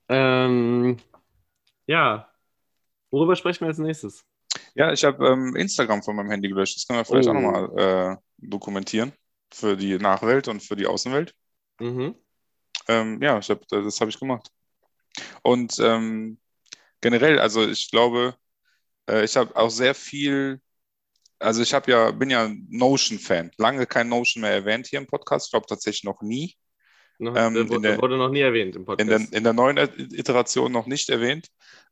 Ähm, ja. Worüber sprechen wir als nächstes? Ja, ich habe ähm, Instagram von meinem Handy gelöscht. Das können wir vielleicht Oh. auch nochmal äh, dokumentieren für die Nachwelt und für die Außenwelt. Mhm. Ähm, ja, ich hab, das habe ich gemacht. Und ähm, generell, also ich glaube, äh, ich habe auch sehr viel, also ich habe ja, bin ja Notion-Fan. Lange kein Notion mehr erwähnt hier im Podcast. Ich glaube tatsächlich noch nie. Noch, Ähm, der, in wurde, der- wurde noch nie erwähnt im In Podcast. der, in der neuen Iteration noch nicht erwähnt.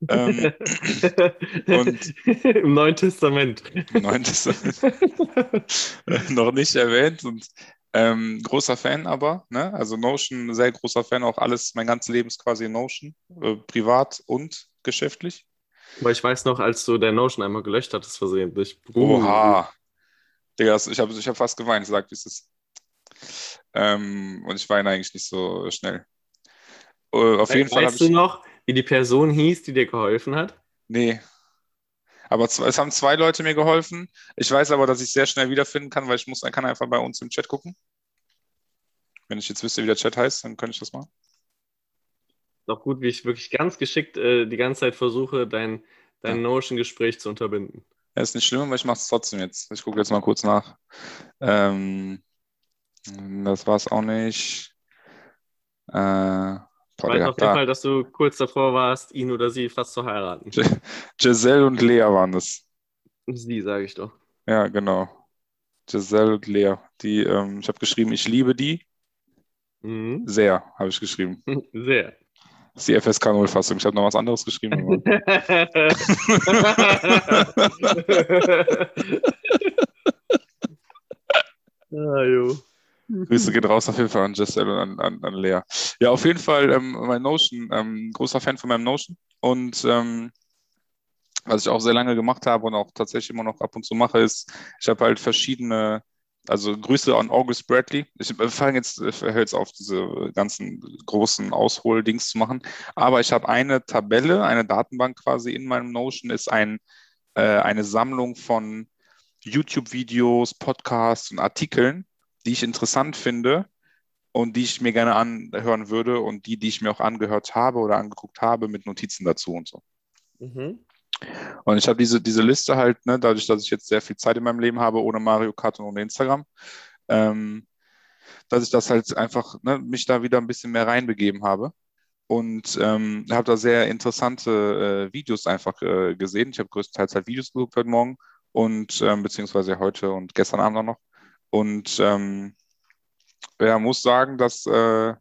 Ähm, Im Neuen Testament. Im Neuen Testament noch nicht erwähnt und ähm, großer Fan aber, ne? Also Notion, sehr großer Fan, auch alles, mein ganzes Leben ist quasi Notion, äh, privat und geschäftlich. Aber ich weiß noch, als du der Notion einmal gelöscht hattest, versehentlich. Uh. Oha. Digga, ich habe ich hab fast geweint, sag, wie es ist. Ähm, und ich weine eigentlich nicht so schnell. Äh, auf jeden Fall weißt du noch, wie die Person hieß, die dir geholfen hat? Nee. Aber es haben zwei Leute mir geholfen. Ich weiß aber, dass ich sehr schnell wiederfinden kann, weil ich muss, kann einfach bei uns im Chat gucken. Wenn ich jetzt wüsste, wie der Chat heißt, dann könnte ich das machen. Doch gut, wie ich wirklich ganz geschickt äh, die ganze Zeit versuche, dein, dein Ja. Notion-Gespräch zu unterbinden. Ja, ist nicht schlimm, aber ich mache es trotzdem jetzt. Ich gucke jetzt mal kurz nach. Ähm, das war es auch nicht. Äh, Ich weiß auf jeden. Fall, dass du kurz davor warst, ihn oder sie fast zu heiraten. Giselle und Lea waren das. Sie, sage ich doch. Ja, genau. Giselle und Lea. Die, ähm, ich habe geschrieben, ich liebe die Mhm. sehr, habe ich geschrieben. Sehr. Das ist die FSK 0-Fassung. Ich habe noch was anderes geschrieben. Ah, jo. Grüße gehen raus auf jeden Fall an Giselle und an, an, an Lea. Ja, auf jeden Fall ähm, mein Notion, ähm, großer Fan von meinem Notion. Und ähm, was ich auch sehr lange gemacht habe und auch tatsächlich immer noch ab und zu mache, ist, ich habe halt verschiedene, also Grüße an August Bradley. Ich fange jetzt, ich höre jetzt auf, diese ganzen großen Ausholdings zu machen. Aber ich habe eine Tabelle, eine Datenbank quasi in meinem Notion, ist ein, äh, eine Sammlung von YouTube-Videos, Podcasts und Artikeln, die ich interessant finde und die ich mir gerne anhören würde und die, die ich mir auch angehört habe oder angeguckt habe, mit Notizen dazu und so. Mhm. Und ich habe diese, diese Liste halt, ne, dadurch, dass ich jetzt sehr viel Zeit in meinem Leben habe, ohne Mario Kart und ohne Instagram, ähm, dass ich das halt einfach, ne, mich da wieder ein bisschen mehr reinbegeben habe. Und ähm, habe da sehr interessante äh, Videos einfach äh, gesehen. Ich habe größtenteils halt Videos geguckt heute Morgen und ähm, beziehungsweise heute und gestern Abend auch noch. Und ähm, ja, muss sagen, dass äh,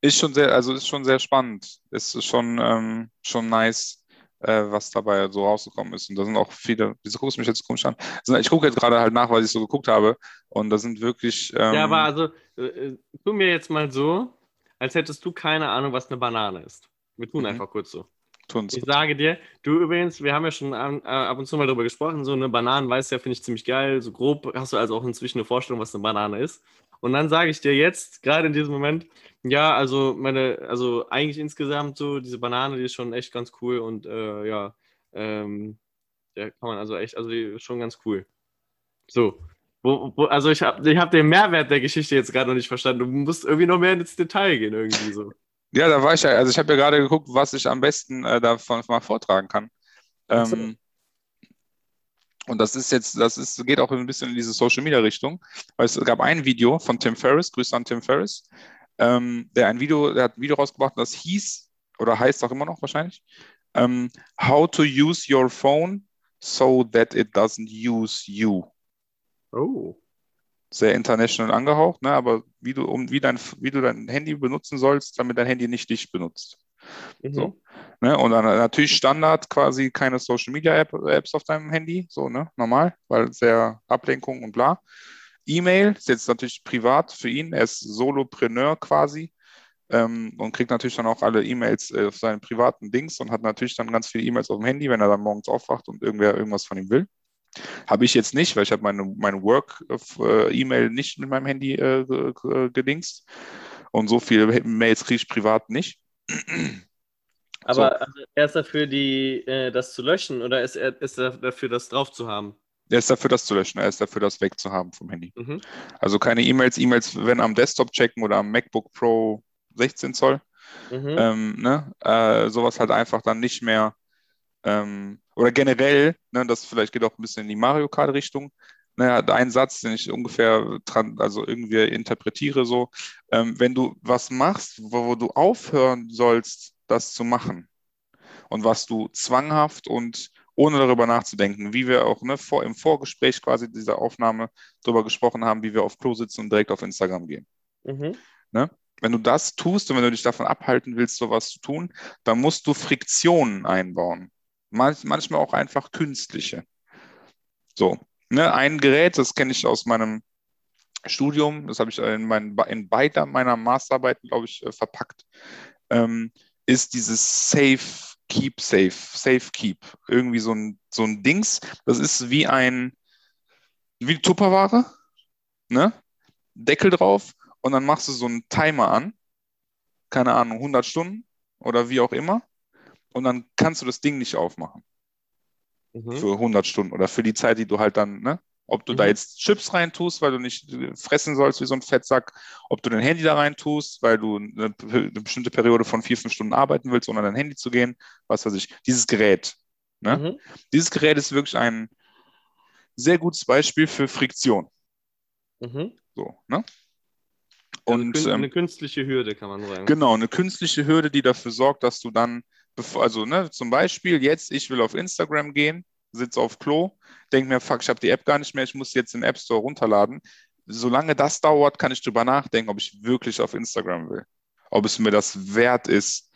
ist schon sehr, also ist schon sehr spannend. Ist schon, ähm, schon nice, äh, was dabei so rausgekommen ist. Und da sind auch viele, wieso guckst du mich jetzt komisch an? Sind- Ich gucke jetzt gerade halt nach, weil ich so geguckt habe. Und da sind wirklich. Ähm, Ja, aber also, äh, äh, tu mir jetzt mal so, als hättest du keine Ahnung, was eine Banane ist. Wir tun Mhm. einfach kurz so. Tun's. Ich sage dir, du übrigens, wir haben ja schon an, äh, ab und zu mal darüber gesprochen, so eine Bananen weißt du ja, finde ich ziemlich geil. So grob hast du also auch inzwischen eine Vorstellung, was eine Banane ist. Und dann sage ich dir jetzt, gerade in diesem Moment, ja, also meine, also eigentlich insgesamt so, diese Banane, die ist schon echt ganz cool und äh, ja, ähm, ja, kann man also echt, also die ist schon ganz cool. So. Wo, wo, also ich habe ich hab den Mehrwert der Geschichte jetzt gerade noch nicht verstanden. Du musst irgendwie noch mehr ins Detail gehen, irgendwie so. Ja, da war ich ja, also ich habe ja gerade geguckt, was ich am besten äh, davon mal vortragen kann. Ähm, und das ist jetzt, das ist, geht auch ein bisschen in diese Social Media Richtung, weil es gab ein Video von Tim Ferriss, Grüße an Tim Ferriss, ähm, der ein Video, der hat ein Video rausgebracht, das hieß, oder heißt auch immer noch wahrscheinlich, ähm, How to use your phone so that it doesn't use you. Oh. Sehr international angehaucht, ne? aber wie du, um, wie, dein, wie du dein Handy benutzen sollst, damit dein Handy nicht dich benutzt. Mhm. So. Ne? Und dann natürlich Standard quasi keine Social Media App, Apps auf deinem Handy, so, ne? Normal, weil sehr Ablenkung und bla. E-Mail ist jetzt natürlich privat für ihn, er ist Solopreneur quasi ähm, und kriegt natürlich dann auch alle E-Mails äh, auf seinen privaten Dings und hat natürlich dann ganz viele E-Mails auf dem Handy, wenn er dann morgens aufwacht und irgendwer irgendwas von ihm will. Habe ich jetzt nicht, weil ich habe meine, meine Work-E-Mail nicht mit meinem Handy äh, ge- ge- gedingst. Und so viele Mails kriege ich privat nicht. Aber also er ist dafür, die, äh, das zu löschen oder ist er, ist er dafür, das drauf zu haben? Er ist dafür, das zu löschen. Er ist dafür, das wegzuhaben vom Handy. Mhm. Also keine E-Mails. E-Mails, wenn am Desktop checken oder am MacBook Pro 16 Zoll. Mhm. Ähm, ne? äh, sowas halt einfach dann nicht mehr. Ähm, oder generell, ne, das vielleicht geht auch ein bisschen in die Mario Kart-Richtung. Ne, hat ein Satz, den ich ungefähr dran, also irgendwie interpretiere so, ähm, wenn du was machst, wo, wo du aufhören sollst, das zu machen und was du zwanghaft und ohne darüber nachzudenken, wie wir auch ne, vor, im Vorgespräch quasi dieser Aufnahme darüber gesprochen haben, wie wir auf Klo sitzen und direkt auf Instagram gehen. Mhm. Wenn du das tust und wenn du dich davon abhalten willst, sowas zu tun, dann musst du Friktionen einbauen. Manch, manchmal auch einfach künstliche. So, ne, ein Gerät, das kenne ich aus meinem Studium, das habe ich in, meinen, in beider meiner Masterarbeiten, glaube ich, äh, verpackt, ähm, ist dieses Safe Keep Safe, Safe Keep. Irgendwie so ein, so ein Dings, das ist wie ein, wie Tupperware, ne? Deckel drauf und dann machst du so einen Timer an, keine Ahnung, 100 Stunden oder wie auch immer, und dann kannst du das Ding nicht aufmachen Mhm. für 100 Stunden oder für die Zeit, die du halt dann, ne? Ob du da Mhm. jetzt Chips reintust, weil du nicht äh, fressen sollst wie so ein Fettsack, ob du dein Handy da reintust, weil du eine, eine bestimmte Periode von vier, fünf Stunden arbeiten willst, ohne an dein Handy zu gehen, was weiß ich. Dieses Gerät, ne? Mhm. Dieses Gerät ist wirklich ein sehr gutes Beispiel für Friktion. Mhm. So, ne? Und ähm, eine künstliche Hürde, kann man sagen. Genau, eine künstliche Hürde, die dafür sorgt, dass du dann, bevor, also ne, zum Beispiel jetzt, ich will auf Instagram gehen, sitze auf Klo, denke mir, fuck, ich habe die App gar nicht mehr, ich muss jetzt den App Store runterladen. Solange das dauert, kann ich drüber nachdenken, ob ich wirklich auf Instagram will. Ob es mir das wert ist,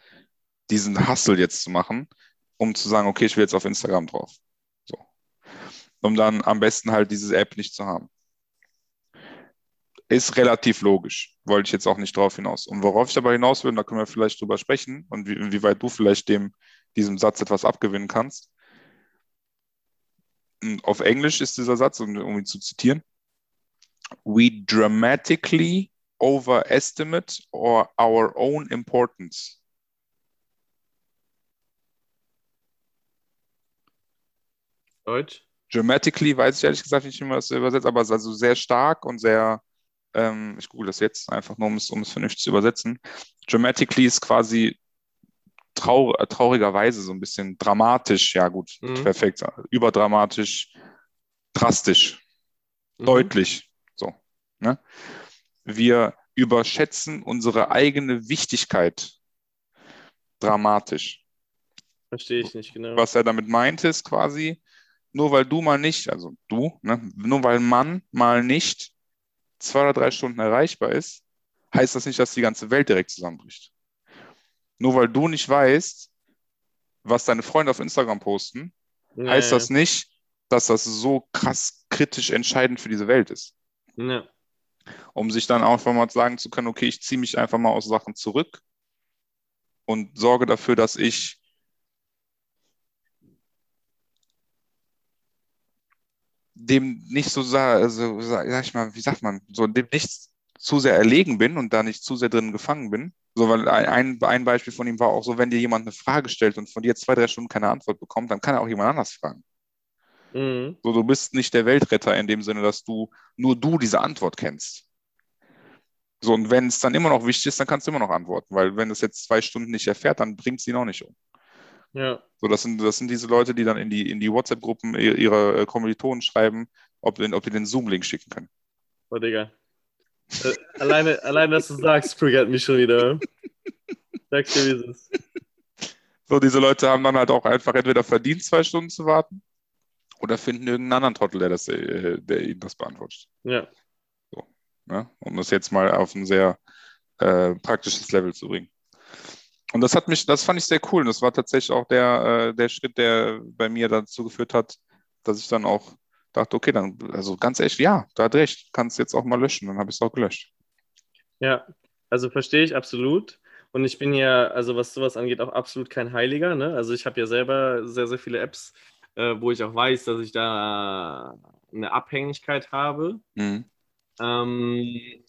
diesen Hustle jetzt zu machen, um zu sagen, okay, ich will jetzt auf Instagram drauf. So. Um dann am besten halt diese App nicht zu haben. Ist relativ logisch. Wollte ich jetzt auch nicht drauf hinaus. Und worauf ich aber hinaus will, da können wir vielleicht drüber sprechen und wie, inwieweit du vielleicht dem, diesem Satz etwas abgewinnen kannst. Und Auf Englisch ist dieser Satz, um, um ihn zu zitieren, We dramatically overestimate or our own importance. Deutsch? Dramatically weiß ich ehrlich gesagt nicht, wie man das übersetzt, aber es ist also sehr stark und sehr, ähm, ich google das jetzt einfach nur, um es, um es vernünftig zu übersetzen. Dramatically ist quasi trau traurigerweise so ein bisschen dramatisch, ja gut, Mhm. perfekt, überdramatisch, drastisch, Mhm. deutlich, so. Ne? Wir überschätzen unsere eigene Wichtigkeit dramatisch. Verstehe ich nicht genau. Was er damit meint, ist quasi, nur weil du mal nicht, also du, ne, nur weil Mann mal nicht zwei oder drei Stunden erreichbar ist, heißt das nicht, dass die ganze Welt direkt zusammenbricht. Nur weil du nicht weißt, was deine Freunde auf Instagram posten, heißt Ja, das nicht, dass das so krass kritisch entscheidend für diese Welt ist. Ja. Um sich dann einfach mal sagen zu können, okay, ich ziehe mich einfach mal aus Sachen zurück und sorge dafür, dass ich dem nicht so, also, sa- sag ich mal, wie sagt man, so dem nicht zu sehr erlegen bin und da nicht zu sehr drin gefangen bin. So, weil ein, ein Beispiel von ihm war auch so, wenn dir jemand eine Frage stellt und von dir zwei, drei Stunden keine Antwort bekommt, dann kann er auch jemand anders fragen. Mhm. So, du bist nicht der Weltretter in dem Sinne, dass du nur du diese Antwort kennst. So, und wenn es dann immer noch wichtig ist, dann kannst du immer noch antworten, weil wenn es jetzt zwei Stunden nicht erfährt, dann bringt es ihn auch nicht um. Ja. So, das sind, das sind diese Leute, die dann in die, in die WhatsApp-Gruppen ihre, äh, Kommilitonen schreiben, ob, ob die den Zoom-Link schicken können. Oh, Digga. Äh, alleine, alleine, dass du sagst, triggert mich schon wieder. Sag's dir, wie es ist. So, diese Leute haben dann halt auch einfach entweder verdient, zwei Stunden zu warten, oder finden irgendeinen anderen Trottel, der, das, äh, der ihnen das beantwortet. Ja. Ne? Um das jetzt mal auf ein sehr äh, praktisches Level zu bringen. Und das hat mich, das fand ich sehr cool. Und das war tatsächlich auch der, äh, der Schritt, der bei mir dazu geführt hat, dass ich dann auch dachte, okay, dann, also ganz echt, ja, da hat recht, kannst jetzt auch mal löschen. Dann habe ich es auch gelöscht. Ja, also verstehe ich absolut. Und ich bin ja, also was sowas angeht, auch absolut kein Heiliger. Ne? Also ich habe ja selber sehr, sehr viele Apps, äh, wo ich auch weiß, dass ich da eine Abhängigkeit habe. Mhm. Ähm,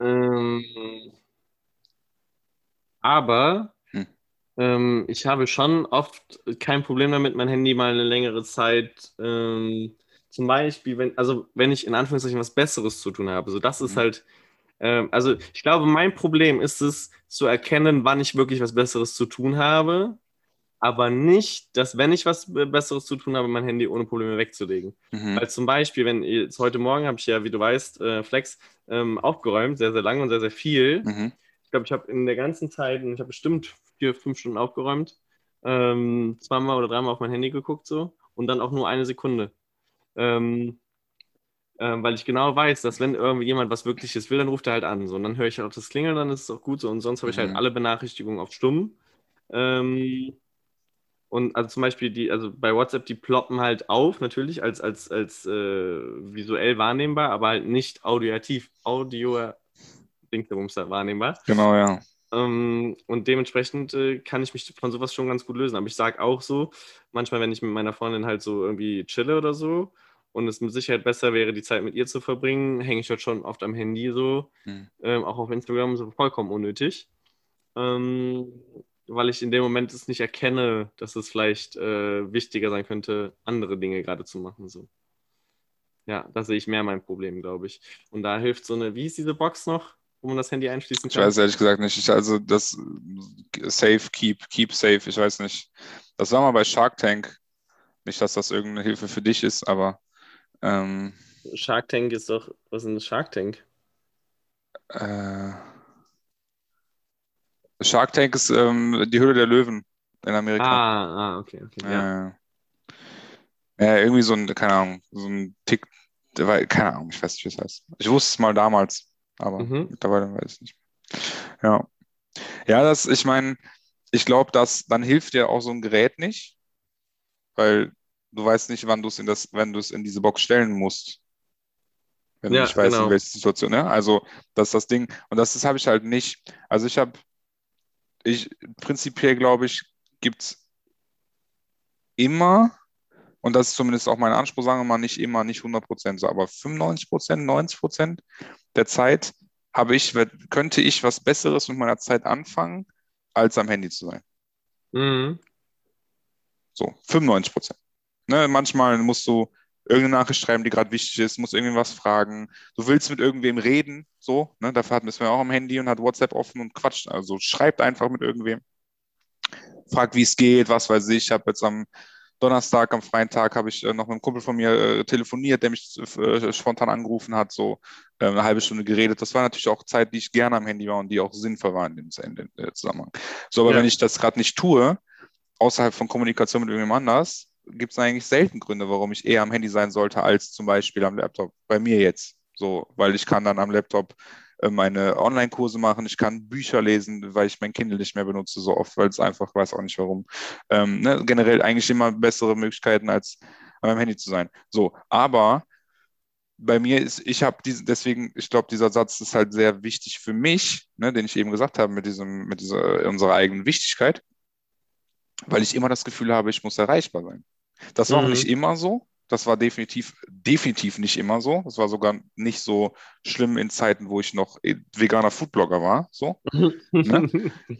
ähm, aber Hm. ähm, ich habe schon oft kein Problem damit, mein Handy mal eine längere Zeit, ähm, zum Beispiel, wenn, also wenn ich in Anführungszeichen was Besseres zu tun habe. So, das ist Mhm. halt, ähm, also ich glaube, mein Problem ist es, zu erkennen, wann ich wirklich was Besseres zu tun habe, aber nicht, dass wenn ich was Besseres zu tun habe, mein Handy ohne Probleme wegzulegen. Mhm. Weil zum Beispiel, wenn jetzt heute Morgen habe ich ja, wie du weißt, äh, Flex ähm, aufgeräumt, sehr, sehr lange und sehr, sehr viel. Mhm. Ich glaube, ich habe in der ganzen Zeit, und ich habe bestimmt vier, fünf Stunden aufgeräumt, ähm, zweimal oder dreimal auf mein Handy geguckt so und dann auch nur eine Sekunde. Ähm, ähm, weil ich genau weiß, dass wenn irgendwie jemand was Wirkliches will, dann ruft er halt an. So, und dann höre ich halt auch das Klingeln, dann ist es auch gut so. Und sonst habe ich halt Mhm. alle Benachrichtigungen auf stumm. Ähm, und also zum Beispiel die, also bei WhatsApp, die ploppen halt auf, natürlich als, als, als äh, visuell wahrnehmbar, aber halt nicht audioativ, Audio Dingsbumster wahrnehmbar. Genau, ja. Ähm, und dementsprechend äh, kann ich mich von sowas schon ganz gut lösen. Aber ich sage auch so, manchmal, wenn ich mit meiner Freundin halt so irgendwie chille oder so und es mit Sicherheit besser wäre, die Zeit mit ihr zu verbringen, hänge ich halt schon oft am Handy so, Hm. ähm, auch auf Instagram, so vollkommen unnötig. Ähm, weil ich in dem Moment es nicht erkenne, dass es vielleicht äh, wichtiger sein könnte, andere Dinge gerade zu machen. So. Ja, da sehe ich mehr mein Problem, glaube ich. Und da hilft so eine, wie ist diese Box noch, wo man das Handy einschließen Ich kann? weiß ehrlich gesagt nicht. Ich, also das Safe, Keep, Keep Safe, ich weiß nicht. Das war mal bei Shark Tank. Nicht, dass das irgendeine Hilfe für dich ist, aber ähm, Shark Tank ist doch, was ist denn Shark Tank? äh, Shark Tank ist ähm, die Höhle der Löwen in Amerika. Ah, ah, okay, okay. Ja. Äh, ja, irgendwie so ein, keine Ahnung, so ein Tick, keine Ahnung, ich weiß nicht, wie es heißt. Ich wusste es mal damals, aber Mhm. mittlerweile weiß ich nicht. Ja. Ja, das, ich meine, ich glaube, dass dann hilft dir auch so ein Gerät nicht, weil du weißt nicht, wann du es in das, wenn du es in diese Box stellen musst. Wenn du Ja, nicht weißt, genau. in welche Situation, ne? Also, das ist das Ding. Und das, das habe ich halt nicht. Also ich habe, ich, prinzipiell glaube ich, gibt es immer, und das ist zumindest auch mein Anspruch, sagen wir mal, nicht immer, nicht 100% so, aber 95%, 90% der Zeit habe ich, könnte ich was Besseres mit meiner Zeit anfangen, als am Handy zu sein. Mhm. So, 95%. Ne, manchmal musst du irgendeine Nachricht schreiben, die gerade wichtig ist, musst irgendwas fragen. Du willst mit irgendwem reden, so, ne, dafür hatten wir es auch am Handy und hat WhatsApp offen und quatscht. Also schreibt einfach mit irgendwem. Fragt, wie es geht, was weiß ich. Ich habe jetzt am Donnerstag, am freien Tag, habe ich äh, noch mit einem Kumpel von mir äh, telefoniert, der mich äh, spontan angerufen hat, so äh, eine halbe Stunde geredet. Das war natürlich auch Zeit, die ich gerne am Handy war und die auch sinnvoll war in dem in dem, äh, Zusammenhang. So, aber Ja. wenn ich das gerade nicht tue, außerhalb von Kommunikation mit irgendjemand anders, gibt es eigentlich selten Gründe, warum ich eher am Handy sein sollte, als zum Beispiel am Laptop. Bei mir jetzt. So, weil ich kann dann am Laptop meine Online-Kurse machen, ich kann Bücher lesen, weil ich mein Kindle nicht mehr benutze so oft, weil es einfach, weiß auch nicht warum. Ähm, ne, generell eigentlich immer bessere Möglichkeiten, als an meinem Handy zu sein. So, aber bei mir ist, ich habe diese, deswegen, ich glaube, dieser Satz ist halt sehr wichtig für mich, ne, den ich eben gesagt habe, mit diesem, mit dieser unserer eigenen Wichtigkeit, weil ich immer das Gefühl habe, ich muss erreichbar sein. Das war auch Mhm. nicht immer so. Das war definitiv, definitiv nicht immer so. Das war sogar nicht so schlimm in Zeiten, wo ich noch äh, veganer Foodblogger war. So. Ne?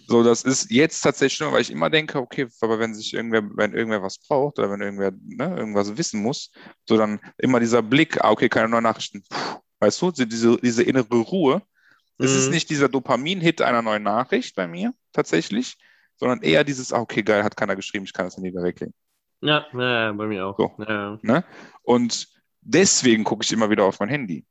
So, das ist jetzt tatsächlich schlimm, weil ich immer denke, okay, aber wenn sich irgendwer, wenn irgendwer was braucht oder wenn irgendwer ne, irgendwas wissen muss, so dann immer dieser Blick, ah, okay, keine neuen Nachrichten. Puh, weißt du, diese, diese innere Ruhe. Es ist Mhm. nicht dieser Dopamin-Hit einer neuen Nachricht bei mir tatsächlich, sondern eher dieses, ah, okay, geil, hat keiner geschrieben, ich kann das Handy wieder weglegen. Ja, ja, bei mir auch. So. Ja. Ne? Und deswegen gucke ich immer wieder auf mein Handy.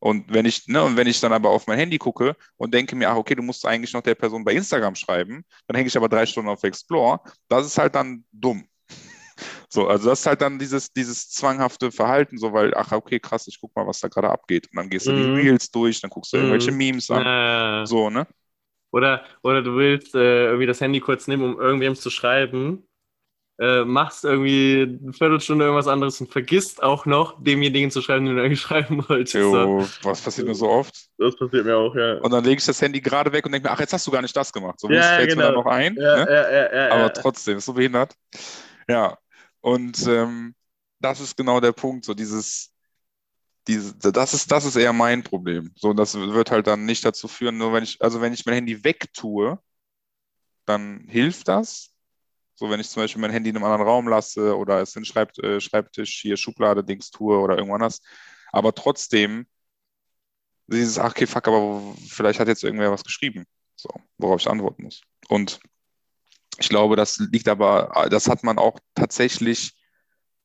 Und wenn ich, ne, und wenn ich dann aber auf mein Handy gucke und denke mir, ach, okay, du musst eigentlich noch der Person bei Instagram schreiben, dann hänge ich aber drei Stunden auf Explore, das ist halt dann dumm. So, also das ist halt dann dieses, dieses zwanghafte Verhalten, so weil, ach, okay, krass, ich guck mal, was da gerade abgeht. Und dann gehst du die Mhm. Reels durch, dann guckst du irgendwelche Mhm. Memes an. Ja. So, ne? Oder, oder du willst äh, irgendwie das Handy kurz nehmen, um irgendwem zu schreiben, äh, machst irgendwie eine Viertelstunde irgendwas anderes und vergisst auch noch, demjenigen zu schreiben, den du eigentlich schreiben wolltest. Jo, was passiert mir so oft? Das passiert mir auch, ja. Und dann lege ich das Handy gerade weg und denke mir, ach, jetzt hast du gar nicht das gemacht. So Ja, fällt mir genau. dann noch ein. Ja, ne? ja, ja, ja, aber ja. trotzdem, ist so behindert. Ja, und ähm, das ist genau der Punkt, so dieses, diese, das ist, das ist eher mein Problem. So, das wird halt dann nicht dazu führen, nur wenn ich, also wenn ich mein Handy wegtue, dann hilft das. So, wenn ich zum Beispiel mein Handy in einem anderen Raum lasse oder es in Schreibt, äh, Schreibtisch hier Schublade Dings tue oder irgendwo anders. Aber trotzdem, dieses, ach, okay, fuck, aber vielleicht hat jetzt irgendwer was geschrieben, so, worauf ich antworten muss. Und ich glaube, das liegt aber, das hat man auch tatsächlich,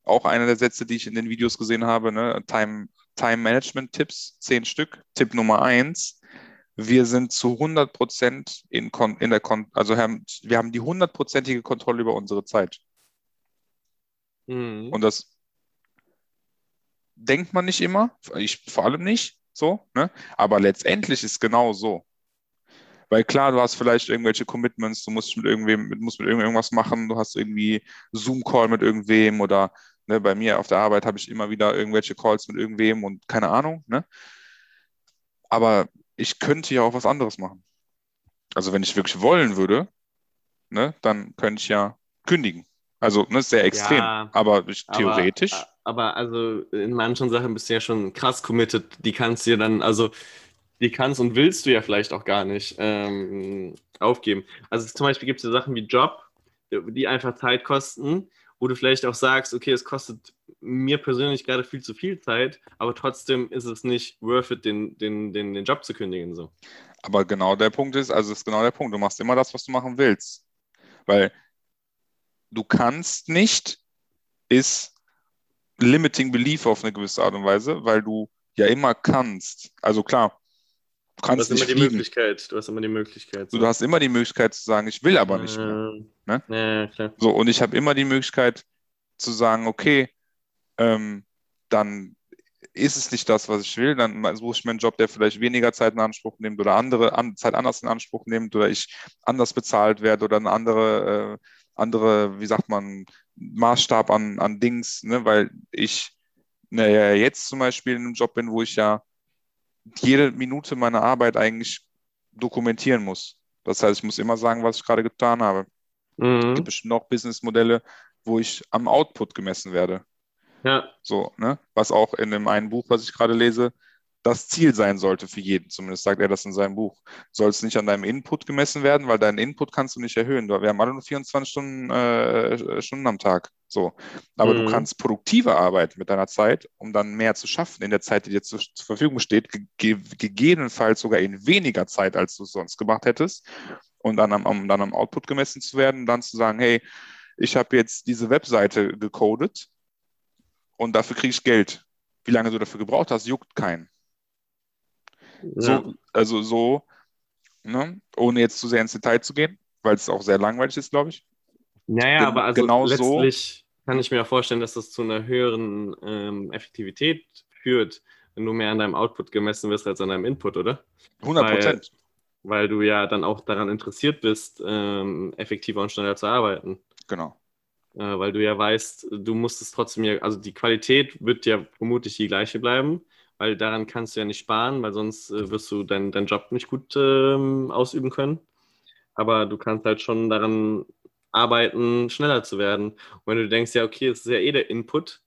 auch einer der Sätze, die ich in den Videos gesehen habe, ne? Time, Time Management Tipps, zehn Stück. Tipp Nummer eins, wir sind zu 100 Prozent in, Kon in der Kon also haben, wir haben die hundertprozentige Kontrolle über unsere Zeit. Mhm. Und das denkt man nicht immer, ich vor allem nicht so, ne? Aber letztendlich ist genau so. Weil klar, du hast vielleicht irgendwelche Commitments, du musst mit irgendwem, musst mit irgend- irgendwas machen, du hast irgendwie Zoom-Call mit irgendwem oder ne, bei mir auf der Arbeit habe ich immer wieder irgendwelche Calls mit irgendwem und keine Ahnung, ne? Aber ich könnte ja auch was anderes machen. Also wenn ich wirklich wollen würde, ne, dann könnte ich ja kündigen. Also, ne, sehr extrem. Ja, aber ich, Aber- theoretisch. Aber also in manchen Sachen bist du ja schon krass committed. Die kannst du dir dann, also die kannst und willst du ja vielleicht auch gar nicht ähm, aufgeben. Also zum Beispiel gibt es ja Sachen wie Job, die einfach Zeit kosten, wo du vielleicht auch sagst, okay, es kostet mir persönlich gerade viel zu viel Zeit, aber trotzdem ist es nicht worth it, den, den, den, den Job zu kündigen. So. Aber genau der Punkt ist, also ist genau der Punkt, du machst immer das, was du machen willst. Weil du kannst nicht, ist limiting belief auf eine gewisse Art und Weise, weil du ja immer kannst. Also klar, du Du kannst hast immer nicht die fliegen. Möglichkeit. Du hast immer die Möglichkeit. Du hast immer die Möglichkeit zu sagen, ich will aber nicht mehr. Ne? Ja, klar. So, und ich habe immer die Möglichkeit zu sagen, okay, ähm, dann ist es nicht das, was ich will, dann suche ich mir einen Job, der vielleicht weniger Zeit in Anspruch nimmt oder andere an, Zeit anders in Anspruch nimmt oder ich anders bezahlt werde oder eine andere, äh, andere, wie sagt man, Maßstab an, an Dings, ne, weil ich naja, jetzt zum Beispiel in einem Job bin, wo ich ja jede Minute meiner Arbeit eigentlich dokumentieren muss. Das heißt, ich muss immer sagen, was ich gerade getan habe. Es Mhm. gibt bestimmt auch Businessmodelle, wo ich am Output gemessen werde. Ja, So, ne? Was auch in dem einen Buch, was ich gerade lese, das Ziel sein sollte für jeden. Zumindest sagt er das in seinem Buch. Soll es nicht an deinem Input gemessen werden, weil deinen Input kannst du nicht erhöhen. Wir haben alle nur 24 Stunden, äh, Stunden am Tag. So. Aber Mhm. du kannst produktiver arbeiten mit deiner Zeit, um dann mehr zu schaffen in der Zeit, die dir zu, zur Verfügung steht, ge gegebenenfalls sogar in weniger Zeit, als du es sonst gemacht hättest. Und dann am, um dann am Output gemessen zu werden und dann zu sagen, hey, ich habe jetzt diese Webseite gecodet und dafür kriege ich Geld. Wie lange du dafür gebraucht hast, juckt keinen. ja. So, also so, ne, ohne jetzt zu sehr ins Detail zu gehen, weil es auch sehr langweilig ist, glaube ich. Ja, ja, Gen- aber also genau so. letztlich kann ich mir auch vorstellen, dass das zu einer höheren ähm, Effektivität führt, wenn du mehr an deinem Output gemessen wirst als an deinem Input, oder? 100 Prozent. Weil du ja dann auch daran interessiert bist, ähm, effektiver und schneller zu arbeiten. Genau. Äh, weil du ja weißt, du musst es trotzdem ja, also die Qualität wird ja vermutlich die gleiche bleiben, weil daran kannst du ja nicht sparen, weil sonst äh, wirst du deinen deinen Job nicht gut ähm, ausüben können. Aber du kannst halt schon daran arbeiten, schneller zu werden. Und wenn du denkst, ja, okay, es ist ja eh der Input,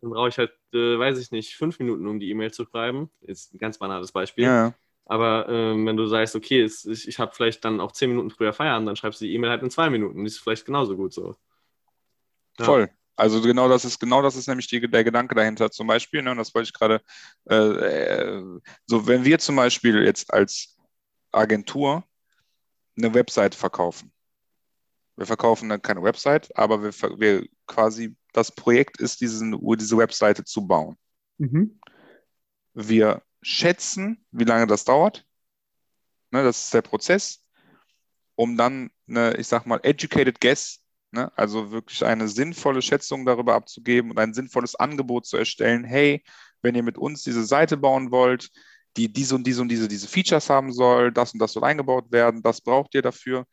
dann brauche ich halt, äh, weiß ich nicht, fünf Minuten, um die E-Mail zu schreiben. Ist ein ganz banales Beispiel. Ja, Aber ähm, wenn du sagst, okay, es, ich, ich habe vielleicht dann auch zehn Minuten früher Feierabend, dann schreibst du die E-Mail halt in zwei Minuten. Die ist vielleicht genauso gut so. Ja. voll. Also genau das ist genau das ist nämlich die, der Gedanke dahinter. Zum Beispiel, ne, und das wollte ich gerade, äh, äh, so wenn wir zum Beispiel jetzt als Agentur eine Website verkaufen. Wir verkaufen dann keine Website, aber wir, wir quasi, das Projekt ist, diesen, diese Webseite zu bauen. Wir schätzen, wie lange das dauert. Ne, das ist der Prozess, um dann eine, ich sag mal, educated guess, Ne? Also wirklich eine sinnvolle Schätzung darüber abzugeben und ein sinnvolles Angebot zu erstellen. Hey, wenn ihr mit uns diese Seite bauen wollt, die diese und diese und diese, diese Features haben soll, das und das soll eingebaut werden, das braucht ihr dafür.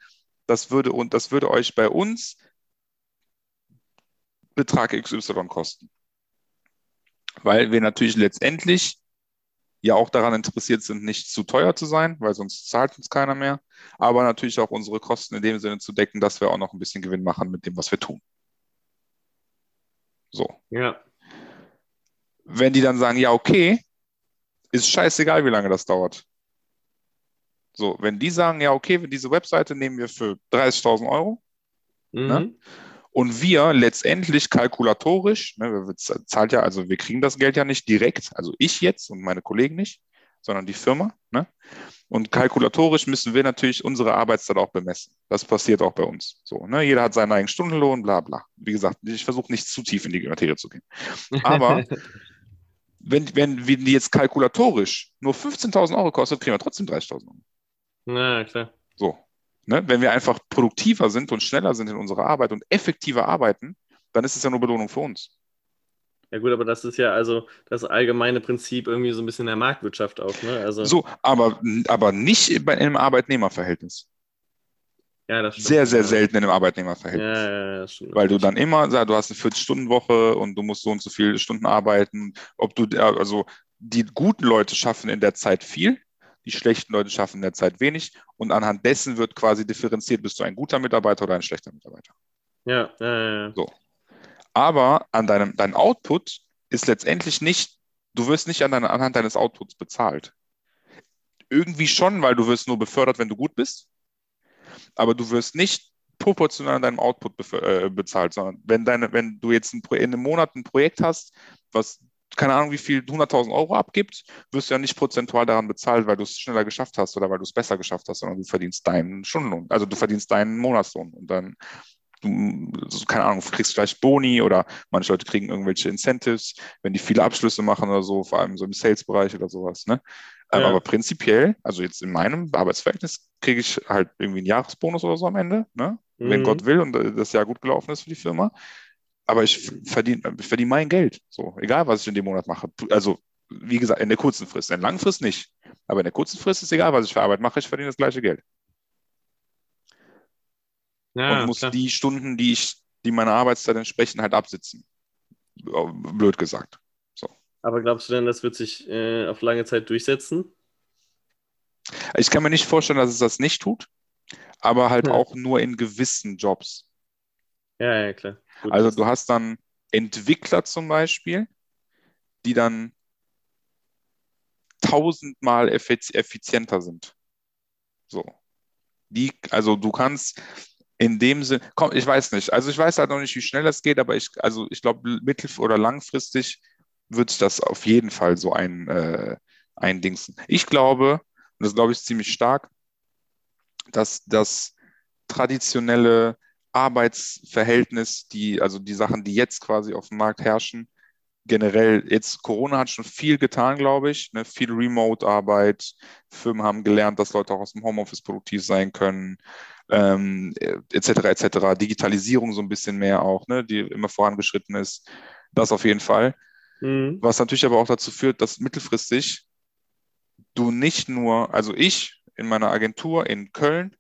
Das würde, und das würde euch bei uns Betrag XY kosten. Weil wir natürlich letztendlich ja auch daran interessiert sind, nicht zu teuer zu sein, weil sonst zahlt uns keiner mehr, aber natürlich auch unsere Kosten in dem Sinne zu decken, dass wir auch noch ein bisschen Gewinn machen mit dem, was wir tun. So. Ja. Wenn die dann sagen, ja, okay, ist scheißegal, wie lange das dauert. So, wenn die sagen, ja, okay, diese Webseite nehmen wir für 30.000 Euro, Mhm. Ne? Und wir letztendlich kalkulatorisch, ne, wir zahlt ja, also wir kriegen das Geld ja nicht direkt, also ich jetzt und meine Kollegen nicht, sondern die Firma. Ne? Und kalkulatorisch müssen wir natürlich unsere Arbeitszeit auch bemessen. Das passiert auch bei uns. So, ne? Jeder hat seinen eigenen Stundenlohn, bla bla. Wie gesagt, ich versuche nicht zu tief in die Materie zu gehen. Aber wenn, wenn, wenn die jetzt kalkulatorisch nur 15.000 Euro kostet, kriegen wir trotzdem 30.000 Euro. Na, klar. So. Ne? Wenn wir einfach produktiver sind und schneller sind in unserer Arbeit und effektiver arbeiten, dann ist es ja nur Belohnung für uns. Ja gut, aber das ist ja also das allgemeine Prinzip irgendwie so ein bisschen der Marktwirtschaft auch, ne? Also, So, aber, aber nicht bei einem Arbeitnehmerverhältnis. ja, das stimmt. Sehr, sehr selten in einem Arbeitnehmerverhältnis. ja, ja, das stimmt. Weil du dann immer, sagst, du hast eine 40-Stunden-Woche und du musst so und so viele Stunden arbeiten. Ob du, also die guten Leute schaffen in der Zeit viel, die schlechten Leute schaffen in der Zeit wenig. Und anhand dessen wird quasi differenziert, bist du ein guter Mitarbeiter oder ein schlechter Mitarbeiter. Ja, ja. So. Aber an deinem, dein Output ist letztendlich nicht, du wirst nicht an deiner, anhand deines Outputs bezahlt. Irgendwie schon, weil du wirst nur befördert, wenn du gut bist. Aber du wirst nicht proportional an deinem Output äh, bezahlt, sondern wenn, deine, wenn du jetzt ein in einem Monat ein Projekt hast, was keine Ahnung, wie viel 100.000 Euro abgibt, wirst du ja nicht prozentual daran bezahlt, weil du es schneller geschafft hast oder weil du es besser geschafft hast, sondern du verdienst deinen Stundenlohn. Also du verdienst deinen Monatslohn und dann, du, keine Ahnung, kriegst vielleicht Boni oder manche Leute kriegen irgendwelche Incentives, wenn die viele Abschlüsse machen oder so, vor allem so im Sales-Bereich oder sowas. Ne? Ähm, Ja. Aber prinzipiell, also jetzt in meinem Arbeitsverhältnis, kriege ich halt irgendwie einen Jahresbonus oder so am Ende, ne? wenn Mhm. Gott will und äh, das Jahr gut gelaufen ist für die Firma. Aber ich verdiene ich verdien mein Geld, so egal was ich in dem Monat mache. Also wie gesagt, in der kurzen Frist, in der langen Frist nicht. Aber in der kurzen Frist ist egal, was ich für Arbeit mache, ich verdiene das gleiche Geld Ja, und muss klar. die Stunden, die ich, die meiner Arbeitszeit entsprechen, halt absitzen. Blöd gesagt. Aber glaubst du denn, das wird sich äh, auf lange Zeit durchsetzen? Ich kann mir nicht vorstellen, dass es das nicht tut, aber halt Hm. auch nur in gewissen Jobs. Ja, ja, klar. Gut, Also du hast dann Entwickler zum Beispiel, die dann tausendmal effiz effizienter sind. So. Die, also du kannst in dem Sinne, komm, ich weiß nicht. Also ich weiß halt noch nicht, wie schnell das geht, aber ich, also ich glaube, mittel- oder langfristig wird das auf jeden Fall so ein, äh, eindingsen. Ich glaube, und das glaube ich ziemlich stark, dass das traditionelle Arbeitsverhältnis, die, also die Sachen, die jetzt quasi auf dem Markt herrschen, generell, jetzt Corona hat schon viel getan, glaube ich. Ne? Viel Remote-Arbeit. Firmen haben gelernt, dass Leute auch aus dem Homeoffice produktiv sein können, ähm, etc. etc. Digitalisierung so ein bisschen mehr auch, ne? die immer vorangeschritten ist. Das auf jeden Fall. Mhm. Was natürlich aber auch dazu führt, dass mittelfristig du nicht nur, also ich in meiner Agentur in Köln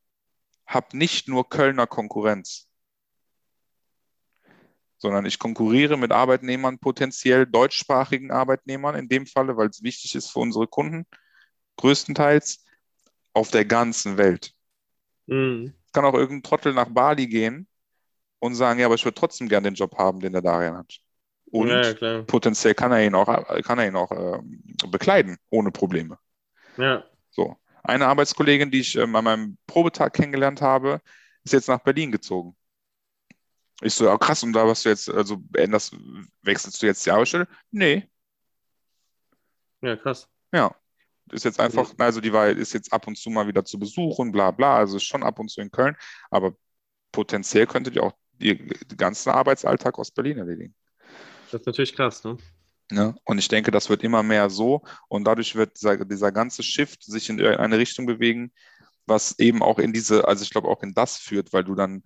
habe nicht nur Kölner Konkurrenz, sondern ich konkurriere mit Arbeitnehmern, potenziell deutschsprachigen Arbeitnehmern in dem Falle, weil es wichtig ist für unsere Kunden, größtenteils auf der ganzen Welt. Mhm. Kann auch irgendein Trottel nach Bali gehen und sagen, ja, aber ich würde trotzdem gerne den Job haben, den der Darian hat. Und ja, ja, potenziell kann er ihn auch, kann er ihn auch ähm, bekleiden, ohne Probleme. Ja. So. Eine Arbeitskollegin, die ich ähm, an meinem Probetag kennengelernt habe, ist jetzt nach Berlin gezogen. Ich so, ja, krass, und da was du jetzt, also änderst, wechselst du jetzt die Arbeitsstelle? Nee, Ja, krass. ja. Ist jetzt einfach, also die war, ist jetzt ab und zu mal wieder zu Besuch und bla bla, also ist schon ab und zu in Köln, aber potenziell könnte die auch den ganzen Arbeitsalltag aus Berlin erledigen. Das ist natürlich krass, ne? Ne? Und ich denke, das wird immer mehr so und dadurch wird dieser, dieser ganze Shift sich in eine Richtung bewegen, was eben auch in diese, also ich glaube auch in das führt, weil du dann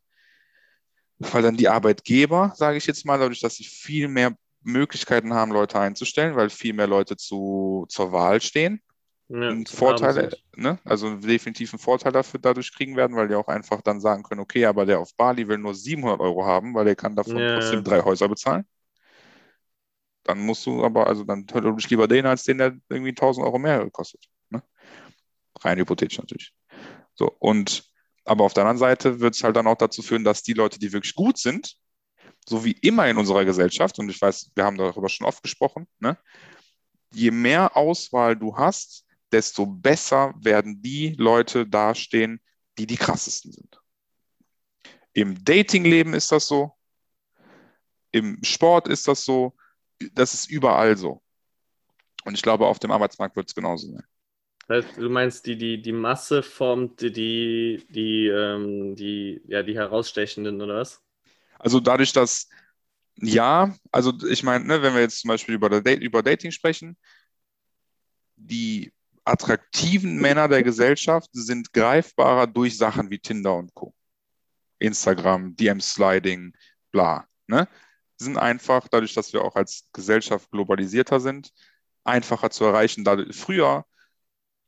weil dann die Arbeitgeber, sage ich jetzt mal, dadurch, dass sie viel mehr Möglichkeiten haben, Leute einzustellen, weil viel mehr Leute zu, zur Wahl stehen, Ja, einen zum Vorteil, Abend. ne? also definitiv einen Vorteil dafür dadurch kriegen werden, weil die auch einfach dann sagen können, okay, aber der auf Bali will nur 700 Euro haben, weil er kann davon Ja. trotzdem drei Häuser bezahlen. Dann musst du aber, also dann hör dich lieber den als den, der irgendwie 1000 Euro mehr kostet. Ne? Rein hypothetisch natürlich. So, und aber auf der anderen Seite wird es halt dann auch dazu führen, dass die Leute, die wirklich gut sind, so wie immer in unserer Gesellschaft, und ich weiß, wir haben darüber schon oft gesprochen, ne? je mehr Auswahl du hast, desto besser werden die Leute dastehen, die die krassesten sind. Im Datingleben ist das so, im Sport ist das so, das ist überall so. Und ich glaube, auf dem Arbeitsmarkt wird es genauso sein. Du meinst, die, die, die Masse formt die, die, die, ähm, die, ja, die herausstechenden, oder was? Also dadurch, dass, ja, also ich meine, ne, wenn wir jetzt zum Beispiel über, der über Dating sprechen, die attraktiven Männer der Gesellschaft sind greifbarer durch Sachen wie Tinder und Co. Instagram, DM-Sliding, bla. Ne? Sind einfach, dadurch, dass wir auch als Gesellschaft globalisierter sind, einfacher zu erreichen. Dadurch, früher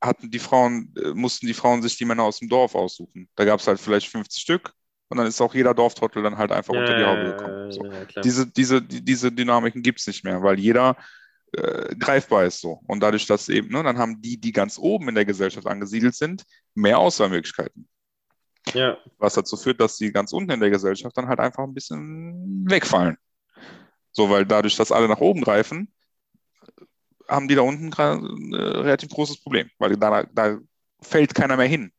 hatten die Frauen, äh, mussten die Frauen sich die Männer aus dem Dorf aussuchen. Da gab es halt vielleicht 50 Stück und dann ist auch jeder Dorftrottel dann halt einfach unter die Haube gekommen. So. ja. Diese, diese, die- diese Dynamiken gibt es nicht mehr, weil jeder äh, greifbar ist so. Und dadurch, dass eben, ne, dann haben die, die ganz oben in der Gesellschaft angesiedelt sind, mehr Auswahlmöglichkeiten. ja, Was dazu führt, dass die ganz unten in der Gesellschaft dann halt einfach ein bisschen wegfallen. So, weil dadurch, dass alle nach oben greifen, haben die da unten ein äh, relativ großes Problem, weil da, da fällt keiner mehr hin.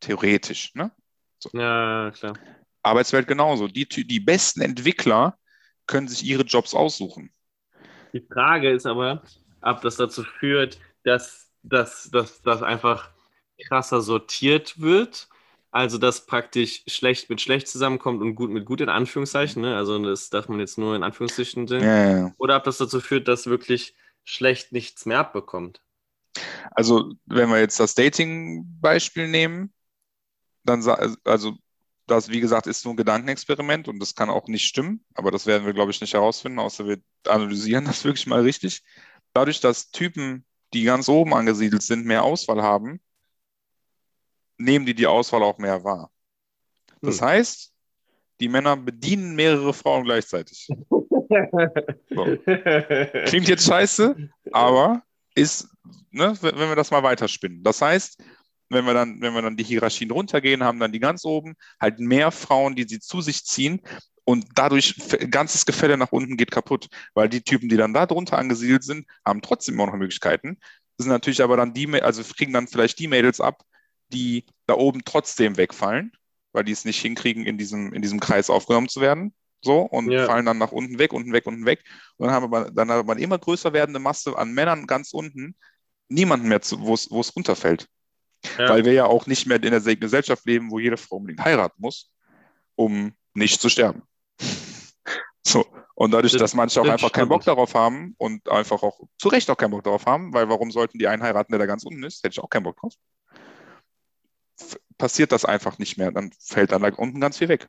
Theoretisch, ne? ja, klar. Arbeitswelt genauso. Die, die besten Entwickler können sich ihre Jobs aussuchen. Die Frage ist aber, ob das dazu führt, dass dass, dass, dass einfach krasser sortiert wird. Also, dass praktisch schlecht mit schlecht zusammenkommt und gut mit gut in Anführungszeichen. Ne? Also, das darf man jetzt nur in Anführungszeichen sehen. Ja, ja. Oder ob das dazu führt, dass wirklich schlecht nichts mehr abbekommt. Also, wenn wir jetzt das Dating-Beispiel nehmen, dann, also, das, wie gesagt, ist nur ein Gedankenexperiment und das kann auch nicht stimmen, aber das werden wir, glaube ich, nicht herausfinden, außer wir analysieren das wirklich mal richtig. Dadurch, dass Typen, die ganz oben angesiedelt sind, mehr Auswahl haben, nehmen die die Auswahl auch mehr wahr. Das Hm. heißt, die Männer bedienen mehrere Frauen gleichzeitig. Klingt jetzt scheiße, aber ist, ne, wenn wir das mal weiterspinnen. Das heißt, wenn wir dann, wenn wir dann die Hierarchien runtergehen, haben dann die ganz oben halt mehr Frauen, die sie zu sich ziehen und dadurch ganzes Gefälle nach unten geht kaputt, weil die Typen, die dann da drunter angesiedelt sind, haben trotzdem immer noch Möglichkeiten. Das sind natürlich aber dann die, also kriegen dann vielleicht die Mädels ab, die da oben trotzdem wegfallen, weil die es nicht hinkriegen, in diesem, in diesem Kreis aufgenommen zu werden. So, und Ja. fallen dann nach unten weg, unten weg, unten weg. Und dann haben wir dann hat man immer größer werdende Masse an Männern ganz unten, niemanden mehr, wo es runterfällt. Ja. Weil wir ja auch nicht mehr in der Se- Gesellschaft leben, wo jede Frau unbedingt heiraten muss, um nicht zu sterben. So. Und dadurch, Das- dass manche auch einfach keinen Bock stimmt. darauf haben und einfach auch zu Recht auch keinen Bock darauf haben, weil warum sollten die einen heiraten, der da ganz unten ist? Hätte ich auch keinen Bock drauf. Passiert das einfach nicht mehr, dann fällt dann da unten ganz viel weg.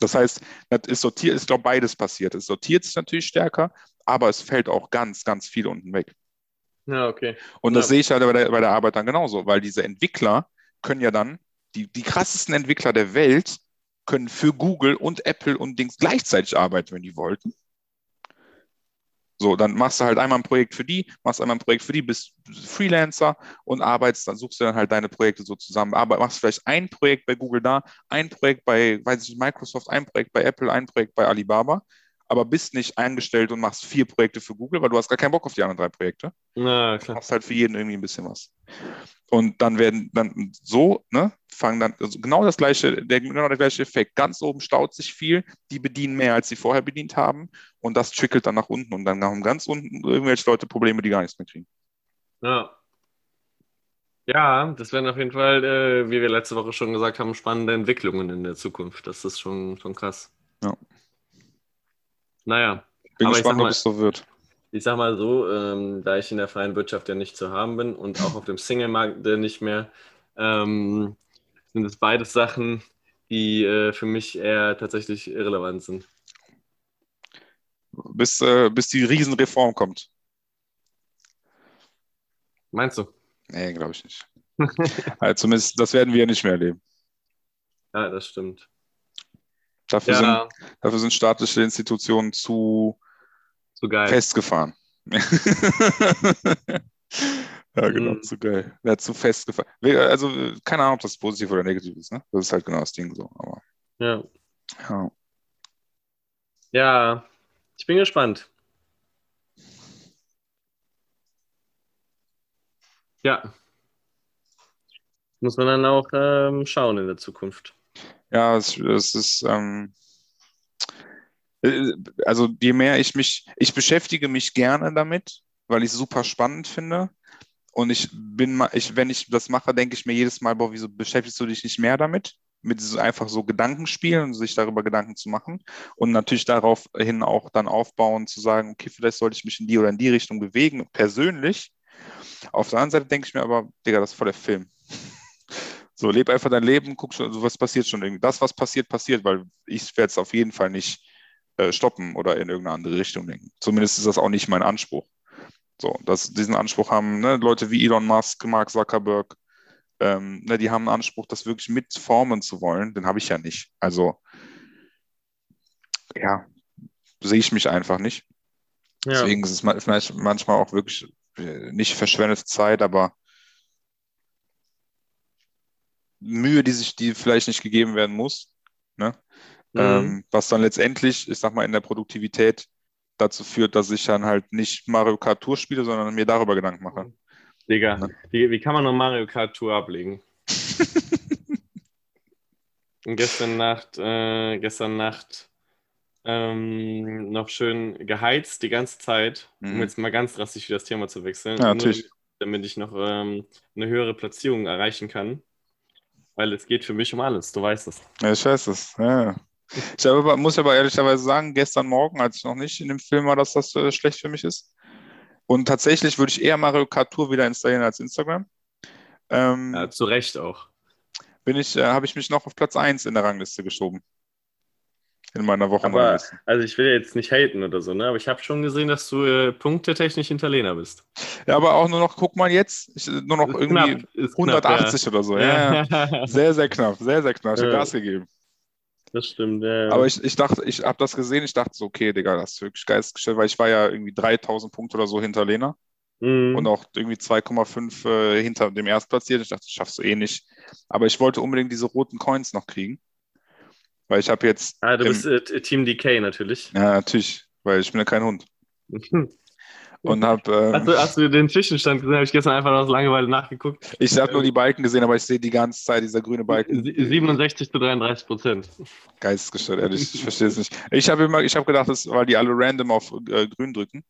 Das heißt, das ist sortiert, ist glaube beides passiert. Es sortiert sich natürlich stärker, aber es fällt auch ganz, ganz viel unten weg. ja, okay. Und das Ja. sehe ich halt bei der, bei der Arbeit dann genauso, weil diese Entwickler können ja dann, die, die krassesten Entwickler der Welt, können für Google und Apple und Dings gleichzeitig arbeiten, wenn die wollten. So, dann machst du halt einmal ein Projekt für die, machst einmal ein Projekt für die, bist Freelancer und arbeitest, dann suchst du dann halt deine Projekte so zusammen. Aber machst vielleicht ein Projekt bei Google da, ein Projekt bei, weiß ich nicht, Microsoft, ein Projekt bei Apple, ein Projekt bei Alibaba, aber bist nicht eingestellt und machst vier Projekte für Google, weil du hast gar keinen Bock auf die anderen drei Projekte Na, klar. machst halt für jeden irgendwie ein bisschen was. Und dann werden dann so, ne, fangen dann also genau das gleiche, der, genau der gleiche Effekt. Ganz oben staut sich viel, die bedienen mehr, als sie vorher bedient haben, und das trickelt dann nach unten. Und dann haben ganz unten irgendwelche Leute Probleme, die gar nichts mehr kriegen. Ja. Ja, das werden auf jeden Fall, äh, wie wir letzte Woche schon gesagt haben, spannende Entwicklungen in der Zukunft. Das ist schon, schon krass. Ja. Naja, Bin Aber gespannt, ob es so wird. Ich sag mal so, ähm, da ich in der freien Wirtschaft ja nicht zu haben bin und auch auf dem Single-Markt äh, nicht mehr, ähm, sind es beides Sachen, die äh, für mich eher tatsächlich irrelevant sind. Bis, äh, bis die Riesenreform kommt. Meinst du? Nee, glaube ich nicht. also zumindest, das werden wir nicht mehr erleben. Ja, das stimmt. Dafür, Ja, sind, dafür sind staatliche Institutionen zu so geil. festgefahren. ja, genau, Mhm. zu geil. Ja, zu festgefahren. Also, keine Ahnung, ob das positiv oder negativ ist, ne? Das ist halt genau das Ding so. Aber, Ja. ja. ja, ich bin gespannt. Ja. Muss man dann auch ähm, schauen in der Zukunft. Ja, es, es ist, ähm, äh, also je mehr ich mich, ich beschäftige mich gerne damit, weil ich es super spannend finde. Und ich bin ich, wenn ich das mache, denke ich mir jedes Mal, boah, wieso beschäftigst du dich nicht mehr damit? Mit so einfach so Gedankenspielen sich darüber Gedanken zu machen. Und natürlich daraufhin auch dann aufbauen, zu sagen, okay, vielleicht sollte ich mich in die oder in die Richtung bewegen, persönlich. Auf der anderen Seite denke ich mir aber, Digga, das ist voll der Film. So, leb einfach dein Leben, guck schon, also was passiert schon irgendwie. Das, was passiert, passiert, weil ich werde es auf jeden Fall nicht äh, stoppen oder in irgendeine andere Richtung lenken. Zumindest ist das auch nicht mein Anspruch. So, dass diesen Anspruch haben ne, Leute wie Elon Musk, Mark Zuckerberg, ähm, ne, die haben einen Anspruch, das wirklich mitformen zu wollen. Den habe ich ja nicht. Also, ja, sehe ich mich einfach nicht. Ja, Deswegen ist es vielleicht manchmal auch wirklich äh, nicht verschwendete Zeit, aber Mühe, die sich, die vielleicht nicht gegeben werden muss. Ne? Mhm. Ähm, was dann letztendlich, ich sag mal, in der Produktivität dazu führt, dass ich dann halt nicht Mario Kart Tour spiele, sondern mir darüber Gedanken mache. Digga, Ne? wie, wie kann man noch Mario Kart Tour ablegen? Und gestern Nacht, äh, gestern Nacht ähm, noch schön geheizt die ganze Zeit, um Mhm. jetzt mal ganz drastisch wieder das Thema zu wechseln. Ja, Nur natürlich. damit ich noch ähm, eine höhere Platzierung erreichen kann. Weil es geht für mich um alles, du weißt es. Ja, ich weiß es. Ja. Ich aber, muss aber ehrlicherweise sagen, gestern Morgen, als ich noch nicht in dem Film war, dass das äh, schlecht für mich ist. Und tatsächlich würde ich eher Mario Kart Tour wieder installieren als Instagram. Ähm, Ja, zu Recht auch. bin ich, äh, habe ich mich noch auf Platz 1 in der Rangliste geschoben. In meiner Aber, Wochenrangliste. also ich will ja jetzt nicht haten oder so, ne? Aber ich habe schon gesehen, dass du äh, punktetechnisch hinter Lena bist. Ja, aber auch nur noch, guck mal jetzt, ich, nur noch Ist irgendwie knapp, ist knapp, 180 oder so. Ja, ja. ja. Sehr, sehr knapp, sehr, sehr knapp. Ich habe Ja. Gas gegeben. Das stimmt, ja. Aber ich, ich dachte, ich habe das gesehen, ich dachte so, okay, Digga, das ist wirklich geistgestellt, weil ich war ja irgendwie 3000 Punkte oder so hinter Lena Mhm. und auch irgendwie 2,5 äh, hinter dem Erstplatzierten. Ich dachte, das schaffst du eh nicht. Aber ich wollte unbedingt diese roten Coins noch kriegen. Weil ich habe jetzt, Ah, du im- bist äh, Team DK natürlich. ja, natürlich, weil ich bin ja kein Hund. Und habe, ähm, Hast du, hast du den Zwischenstand gesehen? Habe ich gestern einfach aus Langeweile nachgeguckt. ich habe nur die Balken gesehen, aber ich sehe die ganze Zeit dieser grüne Balken. Sie- 67 zu 33 Prozent. Geistesgestört, ehrlich, ich verstehe es nicht. Ich habe immer, ich habe gedacht, das, weil die alle random auf äh, grün drücken.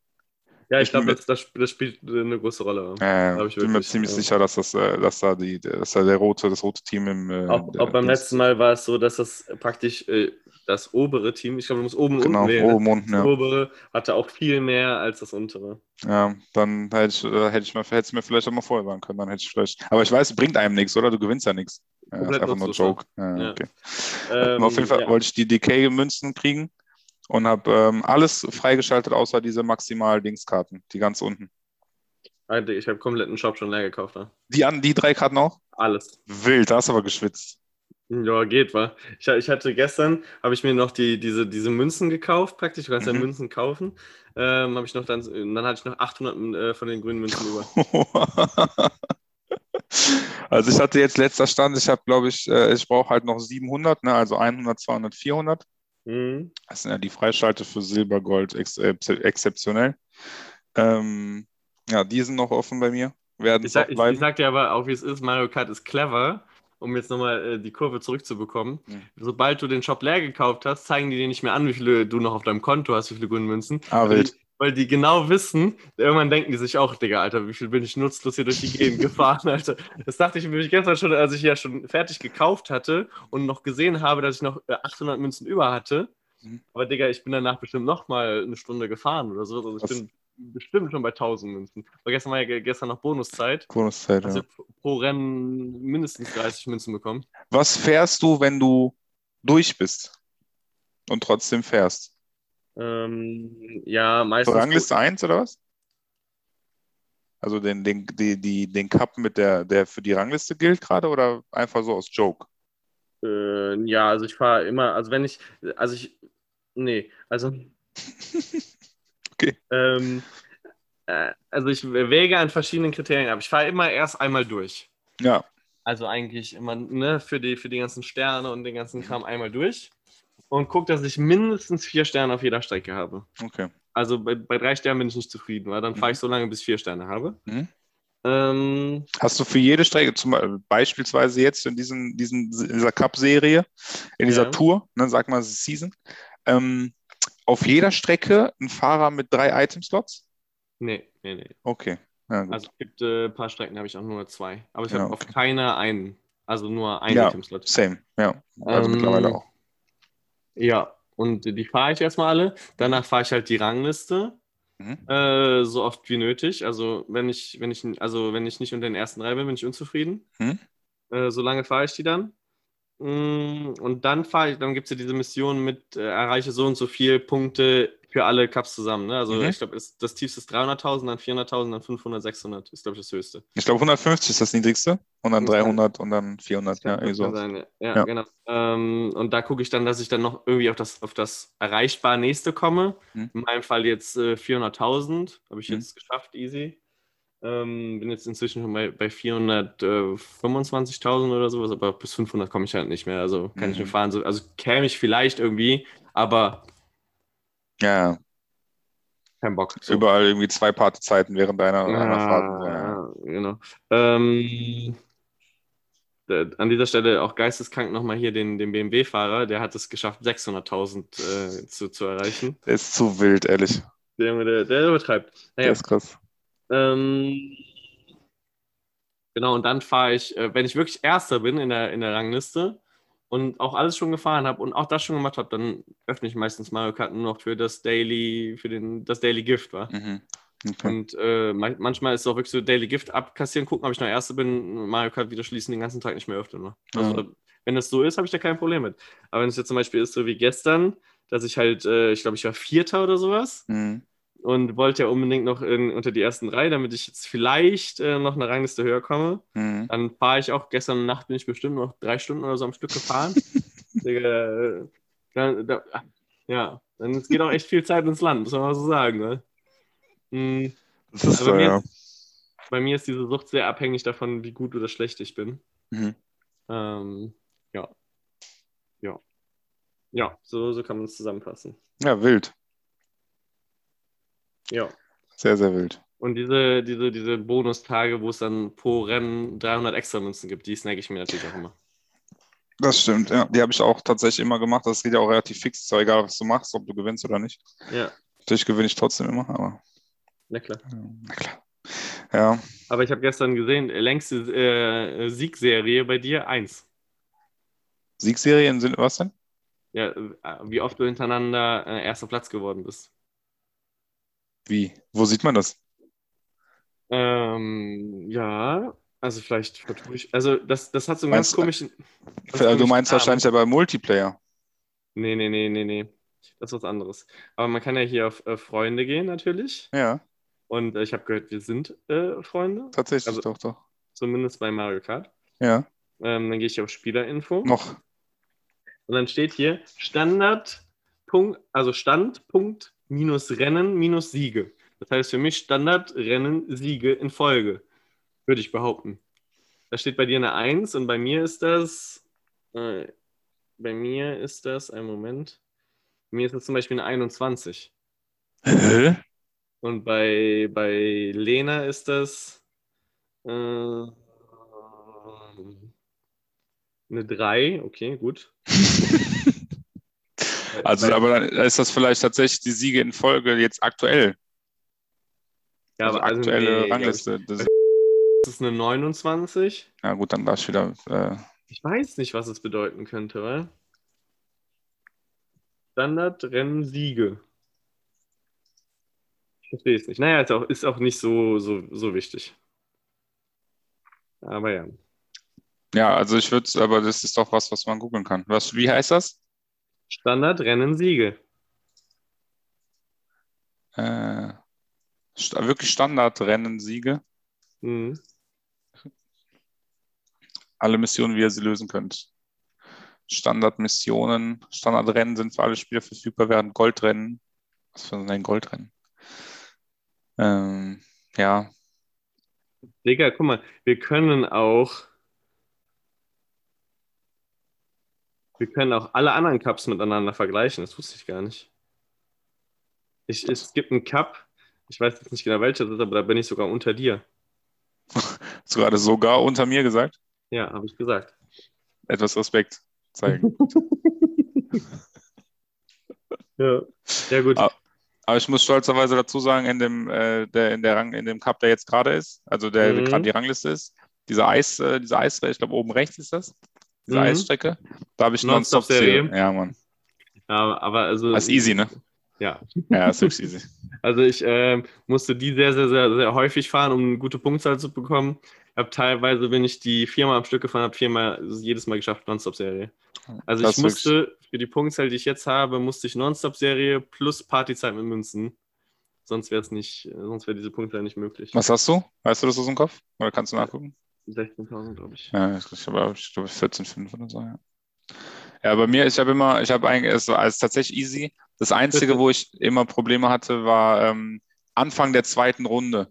Ja, ich glaube, das, das, das spielt eine große Rolle. Äh, ich bin mir ziemlich ja. sicher, dass das, äh, dass da die, dass da der rote, das rote Team im äh, Auch, auch beim letzten Mal war es so, dass das praktisch äh, das obere Team, ich glaube, du musst oben und Genau, unten wählen. oben unten, Das ja. obere hatte auch viel mehr als das untere. ja. Dann hätte ich, äh, hätte ich mir, hätte es mir vielleicht auch mal vorher sagen können. Dann hätte ich vielleicht. Aber ich weiß, es bringt einem nichts, oder? Du gewinnst ja nichts. Ja, ist einfach nur ein Joke. Ja, okay. Ähm, auf jeden Fall wollte ich die DK-Münzen kriegen und habe ähm, alles freigeschaltet, außer diese Maximal-Dingskarten, die ganz unten. Ich habe komplett einen Shop schon leer gekauft. Ne? Die, an, die drei Karten auch? Alles. Wild, da hast du aber geschwitzt. Ja, geht, wa? Ich, ich hatte gestern, habe ich mir noch die, diese, diese Münzen gekauft, praktisch. Du kannst ja Mhm. Münzen kaufen. Ähm, habe ich noch dann, dann hatte ich noch 800 äh, von den grünen Münzen über. Also ich hatte jetzt letzter Stand, ich habe, glaube ich, äh, ich brauche halt noch 700, ne, also 100, 200, 400. Mhm. Das sind ja die Freischalte für Silber, Gold ex äh, exzeptionell. Ähm, ja, die sind noch offen bei mir. Werden Ich, sag, ich, ich sag dir aber auch, wie es ist, Mario Kart ist clever, um jetzt nochmal äh, die Kurve zurückzubekommen. Mhm. Sobald du den Shop leer gekauft hast, zeigen die dir nicht mehr an, wie viele du noch auf deinem Konto hast, wie viele grüne Münzen. Ah, wild. Weil die genau wissen, irgendwann denken die sich auch, Digga, Alter, wie viel bin ich nutzlos hier durch die Gegend gefahren, Alter. Das dachte ich mir gestern schon, als ich ja schon fertig gekauft hatte und noch gesehen habe, dass ich noch äh, 800 Münzen über hatte. Mhm. Aber Digga, ich bin danach bestimmt nochmal eine Stunde gefahren oder so. Also ich Was? bin bestimmt schon bei 1000 Münzen. Aber gestern war ja ge- gestern noch Bonuszeit. Bonuszeit, Also ja. pro Rennen mindestens 30 Münzen bekommen. Was fährst du, wenn du durch bist und trotzdem fährst. Ähm, ja, So meistens. Rangliste 1 oder was? Also den, den, die, die, den Cup mit der, der für die Rangliste gilt gerade oder einfach so aus Joke? Äh, ja, also ich fahre immer, also wenn ich, also ich, nee, also. Okay. Ähm, äh, also ich wäge an verschiedenen Kriterien ab. Ich fahre immer erst einmal durch. Ja, Also eigentlich immer ne, für, die, für die ganzen Sterne und den ganzen Kram einmal durch und gucke, dass ich mindestens vier Sterne auf jeder Strecke habe. okay. Also bei, bei drei Sternen bin ich nicht zufrieden, weil dann fahre ich so lange, bis ich vier Sterne habe. Mhm. Ähm, Hast du für jede Strecke, zum, Beispiel- beispielsweise jetzt in diesen, diesen, dieser Cup-Serie, in dieser Ja. Tour, ne, sag mal Season, ähm, auf jeder Strecke ein Fahrer mit drei Item-Slots? nee, nee, nee. Okay. Ja. Also es gibt äh, ein paar Strecken, da habe ich auch nur zwei. Aber ich Ja, habe okay. auf keiner einen. Also nur einen Ja. Item-Slot. Same, ja. Also Ähm, mittlerweile auch. Ja, und die fahre ich erstmal alle. Danach fahre ich halt die Rangliste. Mhm. Äh, so oft wie nötig. Also wenn ich, wenn ich, also wenn ich nicht unter den ersten drei bin, bin ich unzufrieden. Mhm. Äh, so lange fahre ich die dann. Mm, Und dann fahre ich, dann gibt es ja diese Mission mit äh, erreiche so und so viel Punkte für alle Cups zusammen. Ne? Also Mhm. ich glaube, das tiefste ist 300.000, dann 400.000, dann 500, 600 ist, glaube ich, das höchste. Ich glaube 150 ist das niedrigste und dann Das kann- 300 und dann 400, ja, irgendwie kann so. sein, ja. Ja, Ja. genau. Ähm, und da gucke ich dann, dass ich dann noch irgendwie auf das, auf das erreichbar nächste komme. Mhm. In meinem Fall jetzt äh, 400.000, habe ich Mhm. jetzt geschafft, easy. Ähm, bin jetzt inzwischen schon bei, bei 425.000 oder sowas, aber bis 500 komme ich halt nicht mehr. Also kann ich Mhm. nur fahren. So, also käme ich vielleicht irgendwie, aber Ja, kein Bock. So. überall irgendwie zwei Partyzeiten während deiner, einer Fahrt. Ja. Ja, genau. Ähm, an dieser Stelle auch geisteskrank nochmal hier den, den BMW-Fahrer, der hat es geschafft, 600.000 äh, zu, zu erreichen. Der ist zu wild, ehrlich. Der, der, der übertreibt. Der Naja, ist krass. ähm, genau, und dann fahre ich, äh, wenn ich wirklich Erster bin in der, in der Rangliste und auch alles schon gefahren habe und auch das schon gemacht habe, dann öffne ich meistens Mario Kart nur noch für das Daily, für den, das Daily Gift, war. Mhm. Okay. Und äh, man- manchmal ist es auch wirklich so Daily Gift abkassieren, gucken, ob ich noch Erster bin, Mario Kart wieder schließen, den ganzen Tag nicht mehr öffnen. Ne? Also, Ja. wenn das so ist, habe ich da kein Problem mit. Aber wenn es jetzt zum Beispiel ist, so wie gestern, dass ich halt, äh, ich glaube, ich war Vierter oder sowas Mhm. Und wollte ja unbedingt noch in, unter die ersten drei, damit ich jetzt vielleicht äh, noch eine Rangliste höher komme, Mhm. dann fahre ich auch, gestern Nacht bin ich bestimmt noch drei Stunden oder so am Stück gefahren. Digga, äh, da, da, ja, dann geht auch echt viel Zeit ins Land, muss man mal so sagen. Ne? Mhm. Das ist so, mir ja. Bei mir ist diese Sucht sehr abhängig davon, wie gut oder schlecht ich bin. Mhm. Ähm, ja. Ja. Ja, so, so kann man es zusammenfassen. Ja, wild. Ja. Sehr, sehr wild. Und diese, diese, diese Bonustage, wo es dann pro Rennen 300 extra Münzen gibt, die snacke ich mir natürlich auch immer. Das stimmt, ja. Die habe ich auch tatsächlich immer gemacht. Das geht ja auch relativ fix. Ist auch egal, was du machst, ob du gewinnst oder nicht. Ja, Natürlich gewinne ich trotzdem immer, aber na klar. ja, na klar. Ja, Aber ich habe gestern gesehen, längste äh, Siegserie bei dir, eins. Siegserien sind was denn? Ja, äh, wie oft du hintereinander äh, erster Platz geworden bist. Wie? Wo sieht man das? Ähm, ja, also vielleicht vertue ich. Also, das, das hat so einen ganz Meinst- komischen. ganz du meinst wahrscheinlich aber Multiplayer. Nee, nee, nee, nee, nee. Das ist was anderes. Aber man kann ja hier auf äh, Freunde gehen, natürlich. Ja, Und äh, ich habe gehört, wir sind äh, Freunde. tatsächlich Also- doch, doch. Zumindest bei Mario Kart. Ja, Ähm, dann gehe ich auf Spielerinfo. noch. Und dann steht hier Standard, Punkt, also Standpunkt minus Rennen minus Siege. Das heißt für mich Standard, Rennen, Siege in Folge, würde ich behaupten. Da steht bei dir eine 1 und bei mir ist das, äh, bei mir ist das, ein Moment, bei mir ist das zum Beispiel eine 21. Hä? Und bei, bei Lena ist das äh, eine 3, okay, gut. Also, aber dann ist das vielleicht tatsächlich die Siege in Folge jetzt aktuell. ja, also aber also aktuelle nee, Rangliste. Das, Das ist eine 29. ja, gut, dann darfst du wieder. Äh, Ich weiß nicht, was es bedeuten könnte, weil Standard, Rennen, Siege. Ich verstehe es nicht. Naja, ist auch, ist auch nicht so, so, so wichtig. Aber ja. Ja, also ich würde, aber das ist doch was, was man googeln kann. Was, wie heißt das? Standardrennen Siege. Äh, sta- wirklich Standardrennen-Siege. Mhm. Alle Missionen, wie ihr sie lösen könnt. Standardmissionen, Standardrennen sind für alle Spieler verfügbar, während Goldrennen. Was für ein Goldrennen? Ähm, ja, Digga, guck mal, wir können auch. Wir können auch alle anderen Cups miteinander vergleichen. Das wusste ich gar nicht. Ich, es gibt einen Cup, ich weiß jetzt nicht genau welcher das ist, aber da bin ich sogar unter dir. hast du gerade sogar unter mir gesagt? Ja, habe ich gesagt. Etwas Respekt zeigen. Ja. Ja, gut. Ah. Aber ich muss stolzerweise dazu sagen, in dem, äh, der, in der Rang, in dem Cup, der jetzt gerade ist, also der Mhm. gerade die Rangliste ist, dieser Eis, äh, dieser Eis, ich glaube oben rechts ist das, diese Mhm. Eisstrecke, da habe ich Nonstop-Serie. Nonstop-Serie. Ja, Mann. Ja, aber also. Das ist easy, ne? Ja. Ja, ist wirklich easy. Also ich ähm, musste die sehr, sehr, sehr, sehr häufig fahren, um eine gute Punktzahl zu bekommen. Hab teilweise, wenn ich die viermal am Stück gefahren habe, viermal jedes Mal geschafft, Nonstop-Serie. Also Das ich musste, für die Punktzahl, die ich jetzt habe, musste ich Nonstop-Serie plus Partyzeit mit Münzen. Sonst wäre es nicht, äh, sonst wäre diese Punktzahl nicht möglich. Was hast du? Weißt du das aus dem Kopf? Oder kannst du nachgucken? 16.000, glaube ich. Ja, ich habe ich glaube 14,5 oder so, ja. Ja, bei mir, ich habe immer, ich habe eigentlich, es war es ist tatsächlich easy. Das Einzige, wo ich immer Probleme hatte, war ähm, Anfang der zweiten Runde.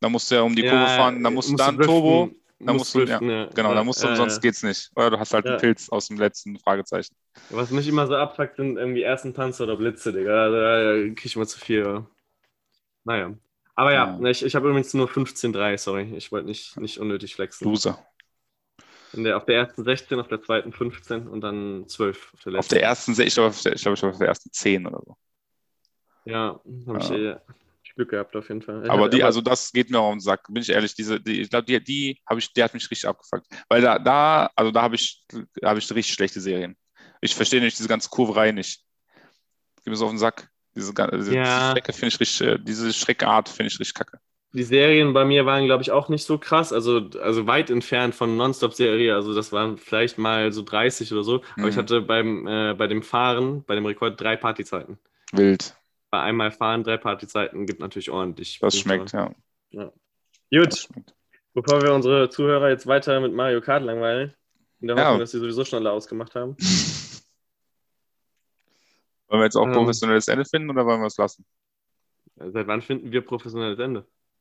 Da musst du ja um die Kurve fahren, da musst du dann driften, Turbo, da musst musst du- driften, ja. genau, ja, da musst du, ja, sonst ja. geht's nicht. Oder du hast halt Ja. einen Pilz aus dem letzten Fragezeichen. Was mich immer so abfuckt, sind irgendwie ersten Panzer oder Blitze, Digga. Da krieg ich immer zu viel. Naja. Aber ja, Ja. ich, ich habe übrigens nur 15,3, sorry. Ich wollte nicht, nicht unnötig flexen. Loser. Der, auf der ersten 16, auf der zweiten 15 und dann 12 auf der Auf letzten. der ersten, ich glaube, ich glaube, ich war auf der ersten 10 oder so. Ja, habe ich Ja. äh, Glück gehabt auf jeden Fall. Ich Aber die, also das geht mir auch um den Sack, bin ich ehrlich. Diese, die, ich glaube, die, die habe ich, die hat mich richtig abgefuckt. Weil da, da, also da habe ich, habe ich richtig schlechte Serien. Ich verstehe nicht diese ganze Kurverei nicht. Gib mir so auf den Sack. Diese, diese Ja. Strecke finde ich richtig, äh, diese Schreckart finde ich richtig kacke. Die Serien bei mir waren, glaube ich, auch nicht so krass. Also, also weit entfernt von Nonstop-Serie. Also, das waren vielleicht mal so 30 oder so. Aber Mhm. ich hatte beim, äh, bei dem Fahren, bei dem Rekord drei Partyzeiten. Wild. Bei einmal fahren, drei Partyzeiten gibt natürlich ordentlich. Das schmeckt, ja. Gut, Das schmeckt. bevor wir unsere Zuhörer jetzt weiter mit Mario Kart langweilen, in der Ja. Hoffnung, dass sie sowieso schon alle ausgemacht haben. Wollen wir jetzt auch Ähm. professionelles Ende finden oder wollen wir es lassen? Seit wann finden wir professionelles Ende?